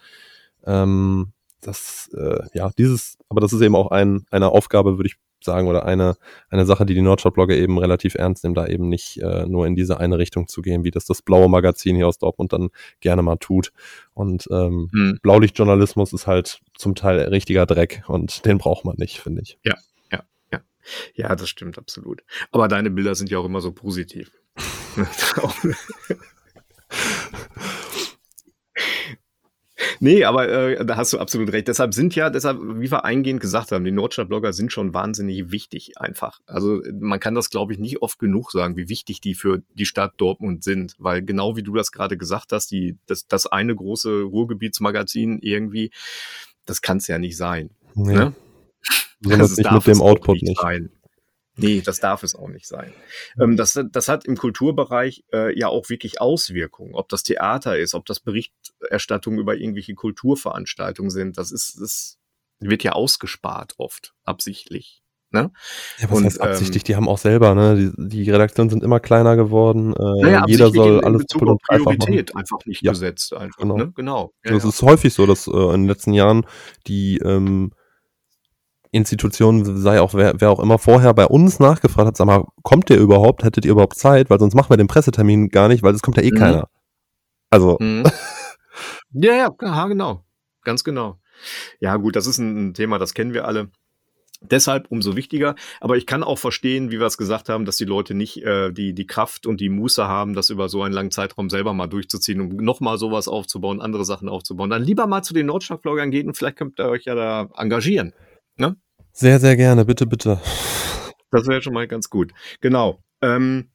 Ähm, das, äh, ja, dieses, aber das ist eben auch ein, eine Aufgabe, würde ich sagen, oder eine, eine Sache, die die Nordstadtblogger eben relativ ernst nehmen, da eben nicht äh, nur in diese eine Richtung zu gehen, wie das das blaue Magazin hier aus Dortmund dann gerne mal tut. Und ähm, hm. Blaulichtjournalismus ist halt zum Teil richtiger Dreck und den braucht man nicht, finde ich. Ja, ja, das stimmt absolut. Aber deine Bilder sind ja auch immer so positiv. (laughs) nee, aber äh, da hast du absolut recht. Deshalb sind ja, deshalb, wie wir eingehend gesagt haben, die Nordstadtblogger sind schon wahnsinnig wichtig einfach. Also man kann das, glaube ich, nicht oft genug sagen, wie wichtig die für die Stadt Dortmund sind. Weil genau wie du das gerade gesagt hast, die, das, das eine große Ruhrgebietsmagazin irgendwie, das kann es ja nicht sein. Nee. Ne? Besonders nicht mit dem Output nicht. Sein. Nee, das darf es auch nicht sein. Ähm, das, das hat im Kulturbereich äh, ja auch wirklich Auswirkungen. Ob das Theater ist, ob das Berichterstattung über irgendwelche Kulturveranstaltungen sind, das ist, das wird ja ausgespart oft, absichtlich. Ne? Ja, was Und, heißt absichtlich? Ähm, die haben auch selber, ne? Die, die Redaktionen sind immer kleiner geworden. Äh, naja, jeder soll in, alles Bezug auf Priorität einfach nicht ja. gesetzt. Einfach, genau. Ne? genau. Ja, das ja. ist häufig so, dass äh, in den letzten Jahren die ähm, Institution, sei auch wer, wer auch immer vorher bei uns nachgefragt hat, sag mal, kommt der überhaupt? Hättet ihr überhaupt Zeit? Weil sonst machen wir den Pressetermin gar nicht, weil es kommt ja eh mhm. keiner. Also. Mhm. (laughs) ja, ja, genau. Ganz genau. Ja, gut, das ist ein Thema, das kennen wir alle. Deshalb umso wichtiger. Aber ich kann auch verstehen, wie wir es gesagt haben, dass die Leute nicht äh, die, die Kraft und die Muße haben, das über so einen langen Zeitraum selber mal durchzuziehen, um nochmal sowas aufzubauen, andere Sachen aufzubauen. Dann lieber mal zu den Nordstadtvloggern gehen und vielleicht könnt ihr euch ja da engagieren. Ne? Sehr, sehr gerne, bitte, bitte. Das wäre schon mal ganz gut. Genau. Ähm,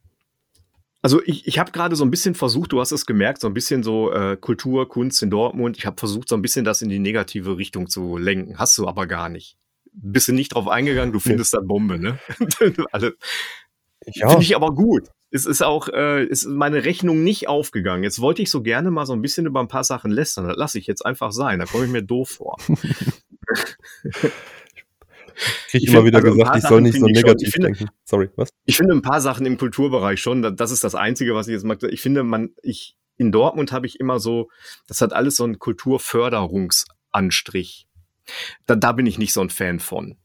also ich, ich habe gerade so ein bisschen versucht, du hast es gemerkt, so ein bisschen so äh, Kultur, Kunst in Dortmund. Ich habe versucht, so ein bisschen das in die negative Richtung zu lenken. Hast du aber gar nicht. Bist du nicht drauf eingegangen, du findest nee. da Bombe, ne? (laughs) Alle. Ja. Finde ich aber gut. Es ist auch, äh, ist meine Rechnung nicht aufgegangen. Jetzt wollte ich so gerne mal so ein bisschen über ein paar Sachen lästern. Das lasse ich jetzt einfach sein. Da komme ich mir doof vor. (laughs) kriege ich immer wieder also gesagt, ich soll nicht so negativ finde, denken. Sorry, was? Ich finde ein paar Sachen im Kulturbereich schon, das ist das Einzige, was ich jetzt mag. Ich finde, man, ich, in Dortmund habe ich immer so, das hat alles so einen Kulturförderungsanstrich. Da, da bin ich nicht so ein Fan von.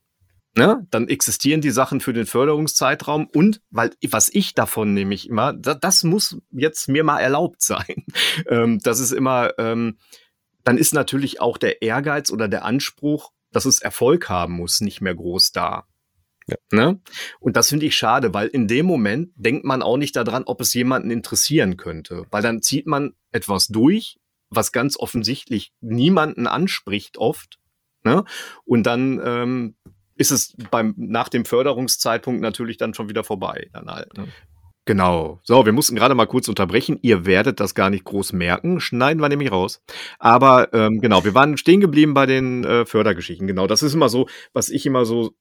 Ne? Dann existieren die Sachen für den Förderungszeitraum und weil was ich davon nämlich immer, das, das muss jetzt mir mal erlaubt sein. (laughs) Ähm, das ist immer, ähm, dann ist natürlich auch der Ehrgeiz oder der Anspruch, dass es Erfolg haben muss, nicht mehr groß da. Ja. Ne? Und das finde ich schade, weil in dem Moment denkt man auch nicht daran, ob es jemanden interessieren könnte. Weil dann zieht man etwas durch, was ganz offensichtlich niemanden anspricht oft. Ne? Und dann ähm, ist es beim, nach dem Förderungszeitpunkt natürlich dann schon wieder vorbei. Dann halt, ne? Genau. So, wir mussten gerade mal kurz unterbrechen. Ihr werdet das gar nicht groß merken. Schneiden wir nämlich raus. Aber ähm, genau, wir waren stehen geblieben bei den äh, Fördergeschichten. Genau, das ist immer so, was ich immer so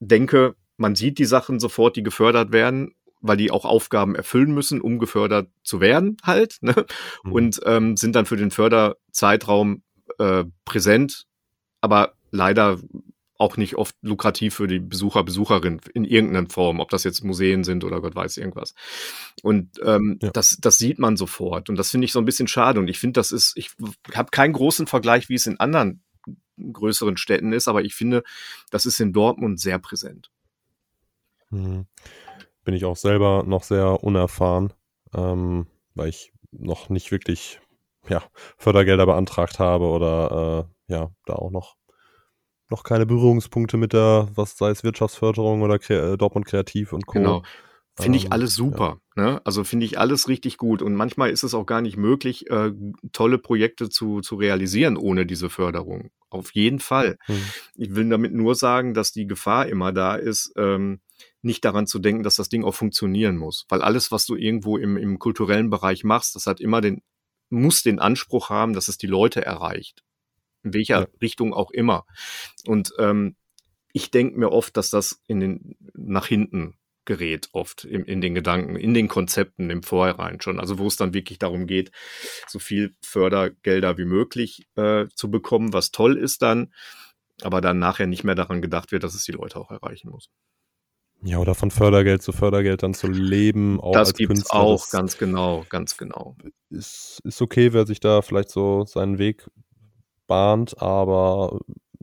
denke. Man sieht die Sachen sofort, die gefördert werden, weil die auch Aufgaben erfüllen müssen, um gefördert zu werden, halt. Ne? Mhm. Und ähm, sind dann für den Förderzeitraum äh, präsent, aber leider auch nicht oft lukrativ für die Besucher, Besucherin in irgendeiner Form, ob das jetzt Museen sind oder Gott weiß irgendwas. Und ähm, ja. das, das sieht man sofort. Und das finde ich so ein bisschen schade. Und ich finde, das ist, ich habe keinen großen Vergleich, wie es in anderen größeren Städten ist, aber ich finde, das ist in Dortmund sehr präsent. Mhm. Bin ich auch selber noch sehr unerfahren, ähm, weil ich noch nicht wirklich ja, Fördergelder beantragt habe oder äh, ja, da auch noch noch keine Berührungspunkte mit der, was sei es Wirtschaftsförderung oder Kre äh, Dortmund Kreativ und Co. Genau. Finde ich ähm, alles super. Ja. Ne? Also finde ich alles richtig gut. Und manchmal ist es auch gar nicht möglich, äh, tolle Projekte zu, zu realisieren ohne diese Förderung. Auf jeden Fall. Mhm. Ich will damit nur sagen, dass die Gefahr immer da ist, ähm, nicht daran zu denken, dass das Ding auch funktionieren muss. Weil alles, was du irgendwo im, im kulturellen Bereich machst, das hat immer den, muss den Anspruch haben, dass es die Leute erreicht in welcher ja. Richtung auch immer. Und ähm, ich denke mir oft, dass das in den nach hinten gerät, oft in, in den Gedanken, in den Konzepten im Vorhinein schon. Also wo es dann wirklich darum geht, so viel Fördergelder wie möglich äh, zu bekommen, was toll ist dann, aber dann nachher nicht mehr daran gedacht wird, dass es die Leute auch erreichen muss. Ja, oder von Fördergeld zu Fördergeld dann zu leben. Auch das gibt es auch, ganz genau, ganz genau. Ist, ist okay, wer sich da vielleicht so seinen Weg bahnt, aber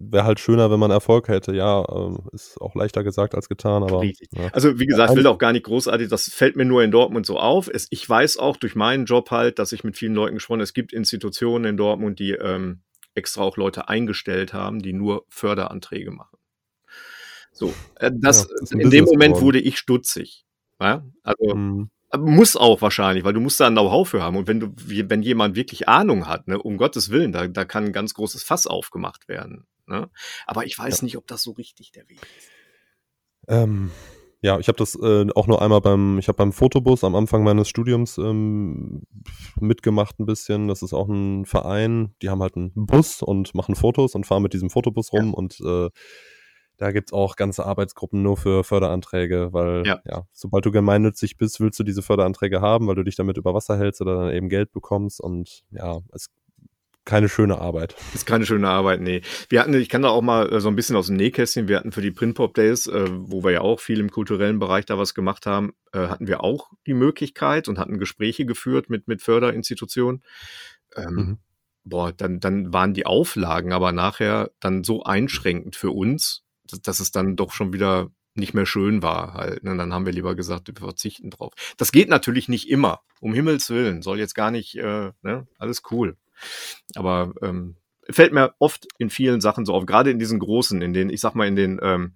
wäre halt schöner, wenn man Erfolg hätte. Ja, ähm, ist auch leichter gesagt als getan, aber. Richtig. Ja. Also, wie gesagt, will auch gar nicht großartig, das fällt mir nur in Dortmund so auf. Es, ich weiß auch durch meinen Job halt, dass ich mit vielen Leuten gesprochen habe. Es gibt Institutionen in Dortmund, die ähm, extra auch Leute eingestellt haben, die nur Förderanträge machen. So, äh, das, ja, das in dem Moment geworden. wurde ich stutzig. Ja? Also, mhm. Muss auch wahrscheinlich, weil du musst da ein Know-how für haben. Und wenn du, wenn jemand wirklich Ahnung hat, ne, um Gottes Willen, da, da kann ein ganz großes Fass aufgemacht werden. Ne? Aber ich weiß ja. nicht, ob das so richtig der Weg ist. Ähm, ja, ich habe das äh, auch nur einmal beim, ich habe beim Fotobus am Anfang meines Studiums ähm, mitgemacht ein bisschen. Das ist auch ein Verein, die haben halt einen Bus und machen Fotos und fahren mit diesem Fotobus rum ja. und äh, da gibt's auch ganze Arbeitsgruppen nur für Förderanträge, weil ja. ja. sobald du gemeinnützig bist, willst du diese Förderanträge haben, weil du dich damit über Wasser hältst oder dann eben Geld bekommst und ja, es keine schöne Arbeit. (laughs) Ist keine schöne Arbeit, nee. Wir hatten, ich kann da auch mal äh, so ein bisschen aus dem Nähkästchen, wir hatten für die Printpop Days, äh, wo wir ja auch viel im kulturellen Bereich da was gemacht haben, äh, hatten wir auch die Möglichkeit und hatten Gespräche geführt mit, mit Förderinstitutionen. Ähm, mhm. Boah, dann, dann waren die Auflagen aber nachher dann so einschränkend für uns, dass es dann doch schon wieder nicht mehr schön war halt. Ne? Dann haben wir lieber gesagt, wir verzichten drauf. Das geht natürlich nicht immer, um Himmels Willen. Soll jetzt gar nicht, äh, ne? alles cool. Aber ähm, fällt mir oft in vielen Sachen so auf, gerade in diesen großen, in den, ich sag mal, in den ähm,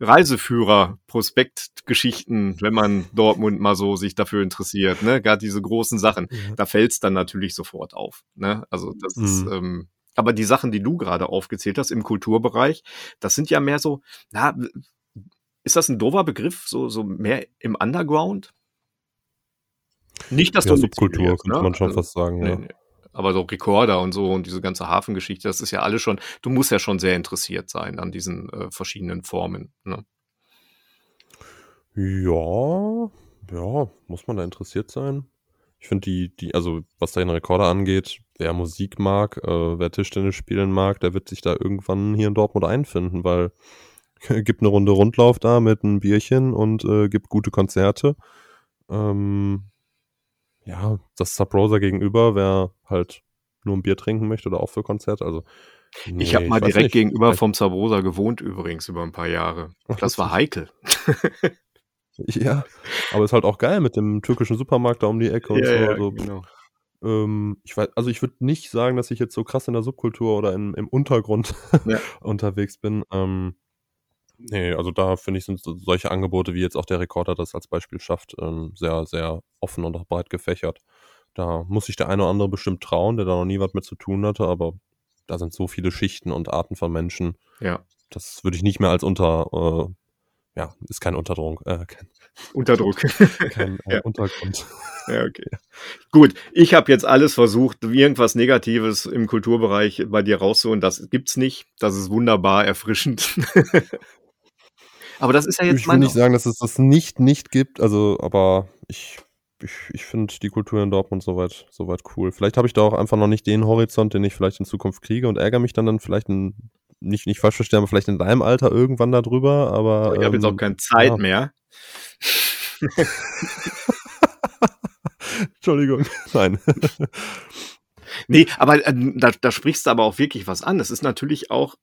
Reiseführer-Prospektgeschichten, wenn man Dortmund mal so sich dafür interessiert, ne, gerade diese großen Sachen, ja. da fällt's dann natürlich sofort auf. Ne? Also das mhm. ist, ähm, aber die Sachen, die du gerade aufgezählt hast im Kulturbereich, das sind ja mehr so, na, ist das ein doofer Begriff, so, so mehr im Underground? Nicht, dass ja, du Subkultur, jetzt, könnte ne? man schon also, fast sagen, nee, ja. Nee. Aber so Rekorder und so und diese ganze Hafengeschichte, das ist ja alles schon, du musst ja schon sehr interessiert sein an diesen äh, verschiedenen Formen. Ne? Ja, ja, muss man da interessiert sein? Ich finde die, die, also was den Rekorder angeht, wer Musik mag, äh, wer Tischtennis spielen mag, der wird sich da irgendwann hier in Dortmund einfinden, weil (laughs) gibt eine Runde Rundlauf da mit einem Bierchen und äh, gibt gute Konzerte. Ähm, ja, das Subrosa gegenüber, wer halt nur ein Bier trinken möchte oder auch für Konzerte, also Nee, ich habe mal direkt nicht. gegenüber vom Sabrosa gewohnt übrigens über ein paar Jahre. Das war heikel. (laughs) (laughs) Ja, aber ist halt auch geil mit dem türkischen Supermarkt da um die Ecke und ja, so. Ja, also, genau. ähm, ich weiß, also ich würde nicht sagen, dass ich jetzt so krass in der Subkultur oder in, im Untergrund ja. (laughs) unterwegs bin. Ähm, nee, also da finde ich, sind solche Angebote, wie jetzt auch der Rekorder das als Beispiel schafft, ähm, sehr, sehr offen und auch breit gefächert. Da muss sich der eine oder andere bestimmt trauen, der da noch nie was mit zu tun hatte, aber da sind so viele Schichten und Arten von Menschen. Ja. das würde ich nicht mehr als unter, äh, ja, ist kein Unterdruck, äh, kein, Unterdruck. (laughs) kein äh, Ja. Untergrund. Ja, okay. Gut, ich habe jetzt alles versucht, irgendwas Negatives im Kulturbereich bei dir rauszuholen. Das gibt's nicht. Das ist wunderbar erfrischend. (laughs) Aber das ist ja jetzt Ich will nicht sagen, dass es das nicht nicht gibt, also, aber ich ich ich finde die Kultur in Dortmund soweit soweit cool. Vielleicht habe ich da auch einfach noch nicht den Horizont, den ich vielleicht in Zukunft kriege und ärgere mich dann dann vielleicht in nicht nicht falsch verstehen, aber vielleicht in deinem Alter irgendwann da drüber, aber, ich habe jetzt auch ähm, keine Zeit ja. mehr. (laughs) Entschuldigung. (laughs) Nein. (laughs) Nee, aber äh, da, da sprichst du aber auch wirklich was an. Es ist natürlich auch,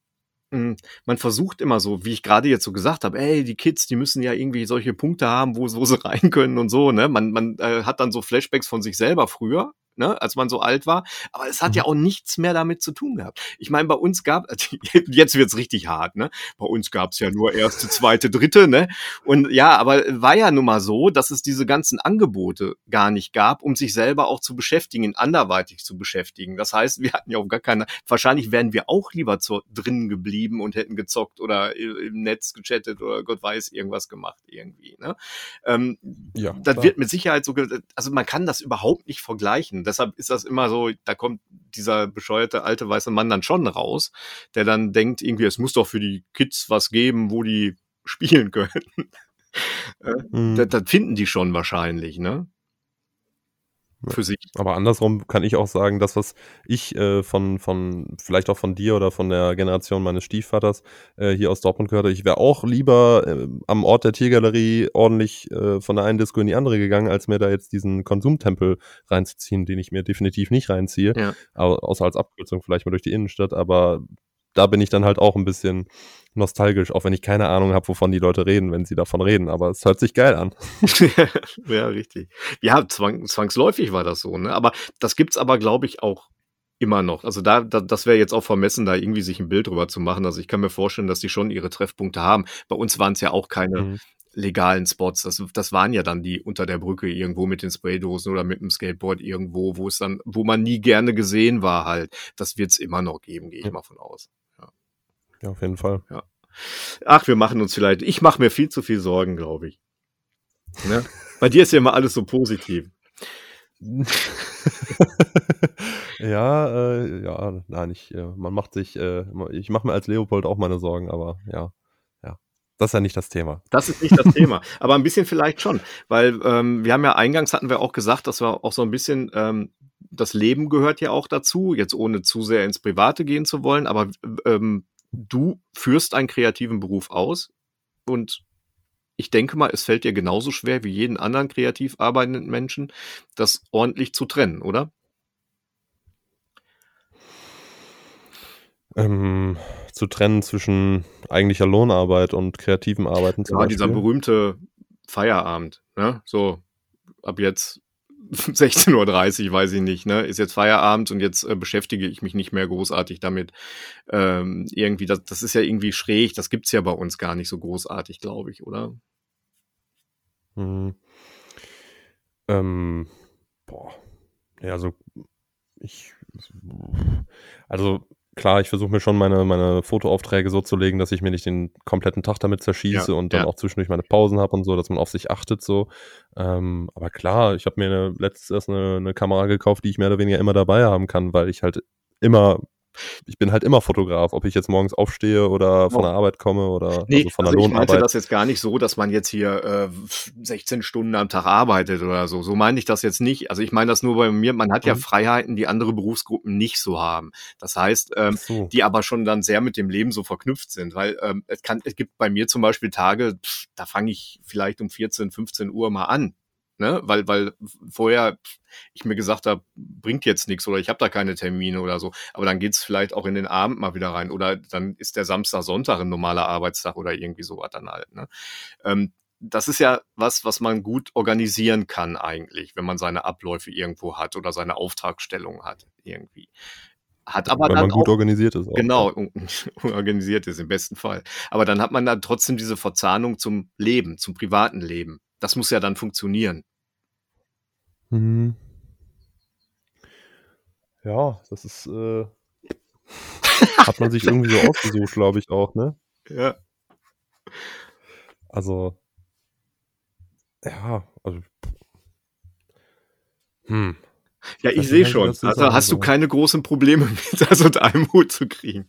mh, man versucht immer so, wie ich gerade jetzt so gesagt habe, ey, die Kids, die müssen ja irgendwie solche Punkte haben, wo, wo sie rein können und so, ne? Man, man äh, hat dann so Flashbacks von sich selber früher. Ne, als man so alt war, aber es hat Mhm. ja auch nichts mehr damit zu tun gehabt. Ich meine, bei uns gab, (laughs) jetzt wird's richtig hart, ne? Bei uns gab's ja nur erste, zweite, dritte, ne? Und ja, aber war ja nun mal so, dass es diese ganzen Angebote gar nicht gab, um sich selber auch zu beschäftigen, anderweitig zu beschäftigen. Das heißt, wir hatten ja auch gar keine, wahrscheinlich wären wir auch lieber zu, drinnen geblieben und hätten gezockt oder im Netz gechattet oder Gott weiß irgendwas gemacht irgendwie. Ne? Ähm, Ja, das klar. wird mit Sicherheit so, also man kann das überhaupt nicht vergleichen. Deshalb ist das immer so, da kommt dieser bescheuerte alte weiße Mann dann schon raus, der dann denkt irgendwie, es muss doch für die Kids was geben, wo die spielen (laughs) können. Mhm. Das, das finden die schon wahrscheinlich, ne? Für sich. Aber andersrum kann ich auch sagen, das, was ich äh, von, von, vielleicht auch von dir oder von der Generation meines Stiefvaters äh, hier aus Dortmund gehört habe, ich wäre auch lieber äh, am Ort der Tiergalerie ordentlich äh, von der einen Disco in die andere gegangen, als mir da jetzt diesen Konsumtempel reinzuziehen, den ich mir definitiv nicht reinziehe. Ja. Au- Außer als Abkürzung vielleicht mal durch die Innenstadt, aber da bin ich dann halt auch ein bisschen nostalgisch, auch wenn ich keine Ahnung habe, wovon die Leute reden, wenn sie davon reden. Aber es hört sich geil an. (laughs) ja, richtig. Ja, zwang, zwangsläufig war das so, ne? Aber das gibt's aber, glaube ich, auch immer noch. Also da, da das wäre jetzt auch vermessen, da irgendwie sich ein Bild drüber zu machen. Also ich kann mir vorstellen, dass die schon ihre Treffpunkte haben. Bei uns waren es ja auch keine Mhm. legalen Spots. Das, das waren ja dann die unter der Brücke irgendwo mit den Spraydosen oder mit dem Skateboard irgendwo, wo es dann, wo man nie gerne gesehen war halt. Das wird's immer noch geben, gehe ich mal von aus. Ja, auf jeden Fall. Ach, wir machen uns vielleicht. Ich mache mir viel zu viel Sorgen, glaube ich. Ne? Bei dir ist ja immer alles so positiv. (laughs) ja, äh, ja, nein, ich, äh, man macht sich, äh, ich mache mir als Leopold auch meine Sorgen, aber ja, ja, das ist ja nicht das Thema. Das ist nicht das Thema, aber ein bisschen vielleicht schon, weil ähm, wir haben ja eingangs hatten wir auch gesagt, dass wir auch so ein bisschen ähm, das Leben gehört ja auch dazu, jetzt ohne zu sehr ins Private gehen zu wollen, aber ähm, du führst einen kreativen Beruf aus und ich denke mal, es fällt dir genauso schwer wie jeden anderen kreativ arbeitenden Menschen, das ordentlich zu trennen, oder? Ähm, zu trennen zwischen eigentlicher Lohnarbeit und kreativem Arbeiten Ja, dieser berühmte Feierabend, ne? So, ab jetzt (laughs) 16.30 Uhr, weiß ich nicht, ne? Ist jetzt Feierabend und jetzt äh, beschäftige ich mich nicht mehr großartig damit. Ähm, irgendwie, das, das ist ja irgendwie schräg, das gibt's ja bei uns gar nicht so großartig, glaube ich, oder? Mhm. Ähm, boah. Ja, also ich, also klar, ich versuche mir schon meine, meine Fotoaufträge so zu legen, dass ich mir nicht den kompletten Tag damit zerschieße Ja, und dann ja. auch zwischendurch meine Pausen habe und so, dass man auf sich achtet so. Ähm, aber klar, ich habe mir eine, letztens erst eine, eine Kamera gekauft, die ich mehr oder weniger immer dabei haben kann, weil ich halt immer ich bin halt immer Fotograf, ob ich jetzt morgens aufstehe oder von Oh. der Arbeit komme oder Nee, also von also der ich meinte Lohnarbeit. das jetzt gar nicht so, dass man jetzt hier äh, 16 Stunden am Tag arbeitet oder so. So meine ich das jetzt nicht. Also ich meine das nur bei mir, man hat ja Mhm. Freiheiten, die andere Berufsgruppen nicht so haben. Das heißt, ähm, so. die aber schon dann sehr mit dem Leben so verknüpft sind. Weil ähm, es kann, es gibt bei mir zum Beispiel Tage, pff, da fange ich vielleicht um 14, 15 Uhr mal an. Ne? Weil, weil vorher ich mir gesagt habe, bringt jetzt nichts oder ich habe da keine Termine oder so. Aber dann geht's vielleicht auch in den Abend mal wieder rein. Oder dann ist der Samstag, Sonntag ein normaler Arbeitstag oder irgendwie sowas dann halt. Ne? Ähm, das ist ja was, was man gut organisieren kann eigentlich, wenn man seine Abläufe irgendwo hat oder seine Auftragstellung hat irgendwie. Hat aber Wenn dann man gut auch, organisiert ist. Auch, Genau, (laughs) organisiert ist im besten Fall. Aber dann hat man dann trotzdem diese Verzahnung zum Leben, zum privaten Leben. Das muss ja dann funktionieren. Mhm. Ja, das ist, äh, (laughs) hat man sich irgendwie so ausgesucht, glaube ich auch, ne? Ja. Also, ja, also, hm. Ja, Ich sehe schon. Also sagen hast du keine großen Probleme mit, das unter einem Hut zu kriegen.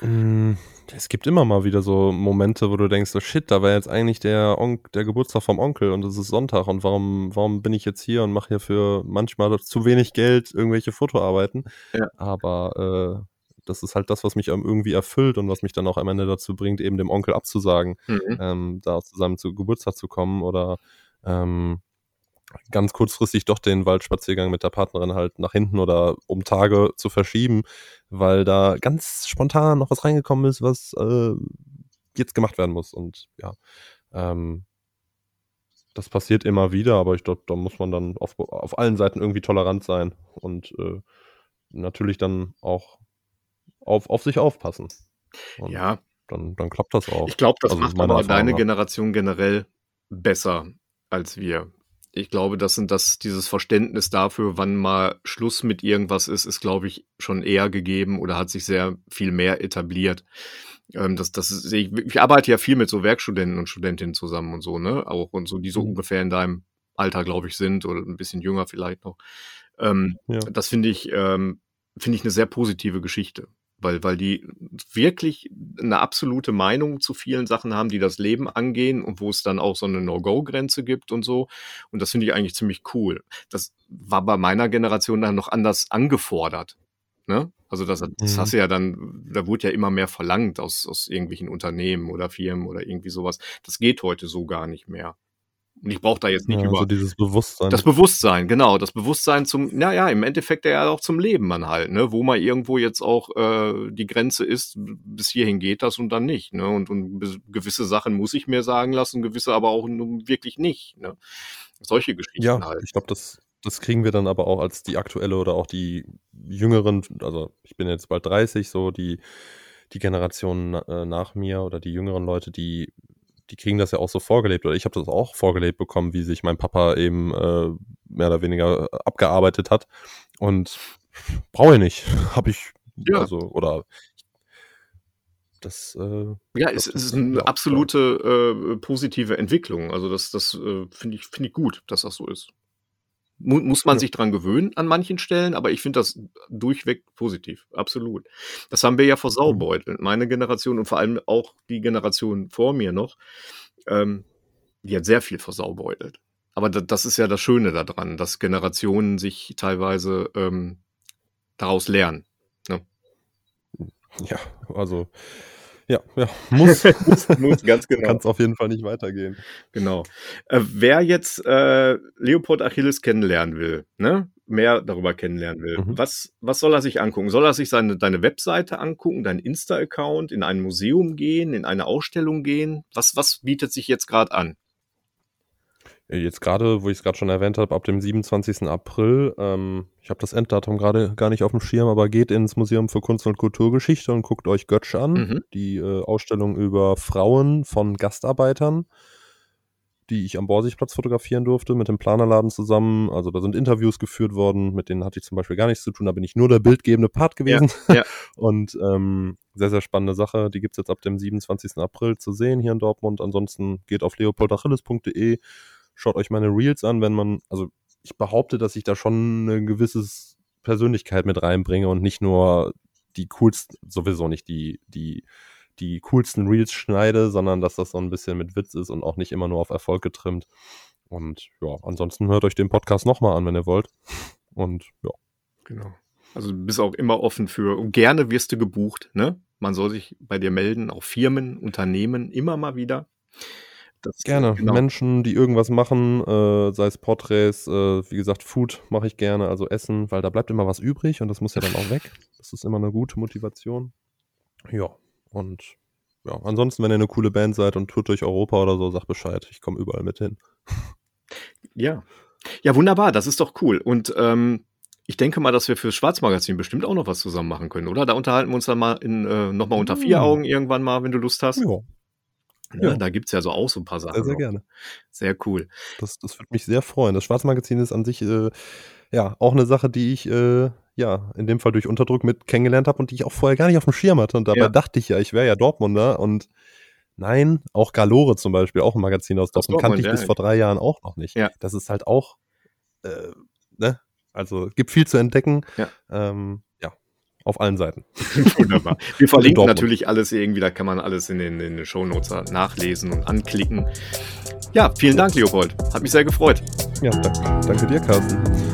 Hm, es gibt immer mal wieder so Momente, wo du denkst, so shit, da war jetzt eigentlich der, Onk der Geburtstag vom Onkel und es ist Sonntag und warum, warum bin ich jetzt hier und mache hier für manchmal zu wenig Geld irgendwelche Fotoarbeiten. Ja. Aber äh, das ist halt das, was mich irgendwie erfüllt und was mich dann auch am Ende dazu bringt, eben dem Onkel abzusagen, Mhm. ähm, da zusammen zu Geburtstag zu kommen oder ähm, ganz kurzfristig doch den Waldspaziergang mit der Partnerin halt nach hinten oder um Tage zu verschieben, weil da ganz spontan noch was reingekommen ist, was äh, jetzt gemacht werden muss. Und ja, ähm, das passiert immer wieder, aber ich glaube, da muss man dann auf, auf allen Seiten irgendwie tolerant sein und äh, natürlich dann auch auf, auf sich aufpassen. Und Ja, dann, dann klappt das auch. ich glaube, das Also macht aber deine. Generation generell besser als wir. Ich glaube, das sind das, dieses Verständnis dafür, wann mal Schluss mit irgendwas ist, ist, glaube ich, schon eher gegeben oder hat sich sehr viel mehr etabliert. Ähm, das, das sehe ich, ich arbeite ja viel mit so Werkstudenten und Studentinnen zusammen und so, ne? Auch und so, die so Mhm. ungefähr in deinem Alter, glaube ich, sind oder ein bisschen jünger vielleicht noch. Ähm, Ja. das finde ich, ähm, finde ich eine sehr positive Geschichte, weil, weil die wirklich eine absolute Meinung zu vielen Sachen haben, die das Leben angehen und wo es dann auch so eine No-Go-Grenze gibt und so. Und das finde ich eigentlich ziemlich cool. Das war bei meiner Generation dann noch anders angefordert. Ne? Also das, das Mhm. hast du ja dann, da wurde ja immer mehr verlangt aus, aus irgendwelchen Unternehmen oder Firmen oder irgendwie sowas. Das geht heute so gar nicht mehr. Und ich brauche da jetzt nicht Ja, über so dieses Bewusstsein. das Bewusstsein, genau, das Bewusstsein zum, naja, im Endeffekt ja auch zum Leben man halt, ne, wo mal irgendwo jetzt auch äh, die Grenze ist, bis hierhin geht das und dann nicht, ne, und, und gewisse Sachen muss ich mir sagen lassen, gewisse aber auch nun wirklich nicht, ne, solche Geschichten Ja, halt. ich glaube, das, das kriegen wir dann aber auch als die aktuelle oder auch die jüngeren, also ich bin jetzt bald 30, so die, die Generation äh, nach mir oder die jüngeren Leute, die, die kriegen das ja auch so vorgelebt. Oder ich habe das auch vorgelebt bekommen, wie sich mein Papa eben äh, mehr oder weniger abgearbeitet hat. Und brauche ich nicht. (laughs) Habe ich, Ja. also, oder das, äh, Ja, es, ist eine absolute äh, positive Entwicklung. Also das, das äh, finde ich, finde ich gut, dass das so ist. Mu muss man Ja. sich dran gewöhnen an manchen Stellen, aber ich finde das durchweg positiv, absolut. Das haben wir ja Mhm. versaubeutelt. Meine Generation und vor allem auch die Generation vor mir noch, ähm, die hat sehr viel versaubeutelt. Aber da, das ist ja das Schöne daran, dass Generationen sich teilweise ähm, daraus lernen. Ne? Ja, also, ja, ja, (laughs) muss. muss, muss, ganz genau. kann es auf jeden Fall nicht weitergehen. Genau. Äh, wer jetzt äh, Leopold Achilles kennenlernen will, ne? mehr darüber kennenlernen will, Mhm. was, was soll er sich angucken? Soll er sich seine, deine Webseite angucken, deinen Insta-Account, in ein Museum gehen, in eine Ausstellung gehen? Was, was bietet sich jetzt gerade an? Jetzt gerade, wo ich es gerade schon erwähnt habe, ab dem 27. April, ähm, ich habe das Enddatum gerade gar nicht auf dem Schirm, aber geht ins Museum für Kunst und Kulturgeschichte und guckt euch Götsch an, Mhm. die äh, Ausstellung über Frauen von Gastarbeitern, die ich am Borsigplatz fotografieren durfte, mit dem Planerladen zusammen. Also da sind Interviews geführt worden, mit denen hatte ich zum Beispiel gar nichts zu tun, da bin ich nur der bildgebende Part gewesen. ja. (laughs) Und ähm, sehr, sehr spannende Sache. Die gibt's jetzt ab dem 27. April zu sehen hier in Dortmund. Ansonsten geht auf leopoldachilles.de, schaut euch meine Reels an, wenn man, also ich behaupte, dass ich da schon eine gewisse Persönlichkeit mit reinbringe und nicht nur die coolsten, sowieso nicht die, die, die coolsten Reels schneide, sondern dass das so ein bisschen mit Witz ist und auch nicht immer nur auf Erfolg getrimmt. Und ja, ansonsten hört euch den Podcast nochmal an, wenn ihr wollt. Und ja. Genau. Also du bist auch immer offen für, und gerne wirst du gebucht, ne? Man soll sich bei dir melden, auch Firmen, Unternehmen, immer mal wieder. Das, Gerne. Genau. Menschen, die irgendwas machen, äh, sei es Porträts, äh, wie gesagt, Food mache ich gerne, also Essen, weil da bleibt immer was übrig und das muss ja dann auch weg. Das ist immer eine gute Motivation. Ja, und ja, ansonsten, wenn ihr eine coole Band seid und tourt durch Europa oder so, sagt Bescheid. Ich komme überall mit hin. Ja. Ja, wunderbar, das ist doch cool. Und ähm, ich denke mal, dass wir fürs Schwarzmagazin bestimmt auch noch was zusammen machen können, oder? Da unterhalten wir uns dann mal in, äh, nochmal unter vier Hm. Augen irgendwann mal, wenn du Lust hast. Ja, Ja, ja. Da gibt's ja so auch so ein paar Sachen. sehr, sehr noch. gerne. Sehr cool. Das, das würde mich sehr freuen. Das Schwarzmagazin ist an sich äh, ja auch eine Sache, die ich äh, ja, in dem Fall durch Unterdruck mit kennengelernt habe und die ich auch vorher gar nicht auf dem Schirm hatte. Und dabei ja. dachte ich ja, ich wäre ja Dortmunder und nein, auch Galore zum Beispiel, auch ein Magazin aus Dortmund, kannte ich ja, bis vor drei Jahren auch noch nicht. Ja. Das ist halt auch, äh, ne? Also gibt viel zu entdecken. Ja. Ähm, auf allen Seiten. (laughs) Wunderbar. Wir verlinken natürlich alles irgendwie, da kann man alles in den, in den Shownotes nachlesen und anklicken. Ja, vielen Dank, Leopold. Hat mich sehr gefreut. Ja, danke, danke dir, Carsten.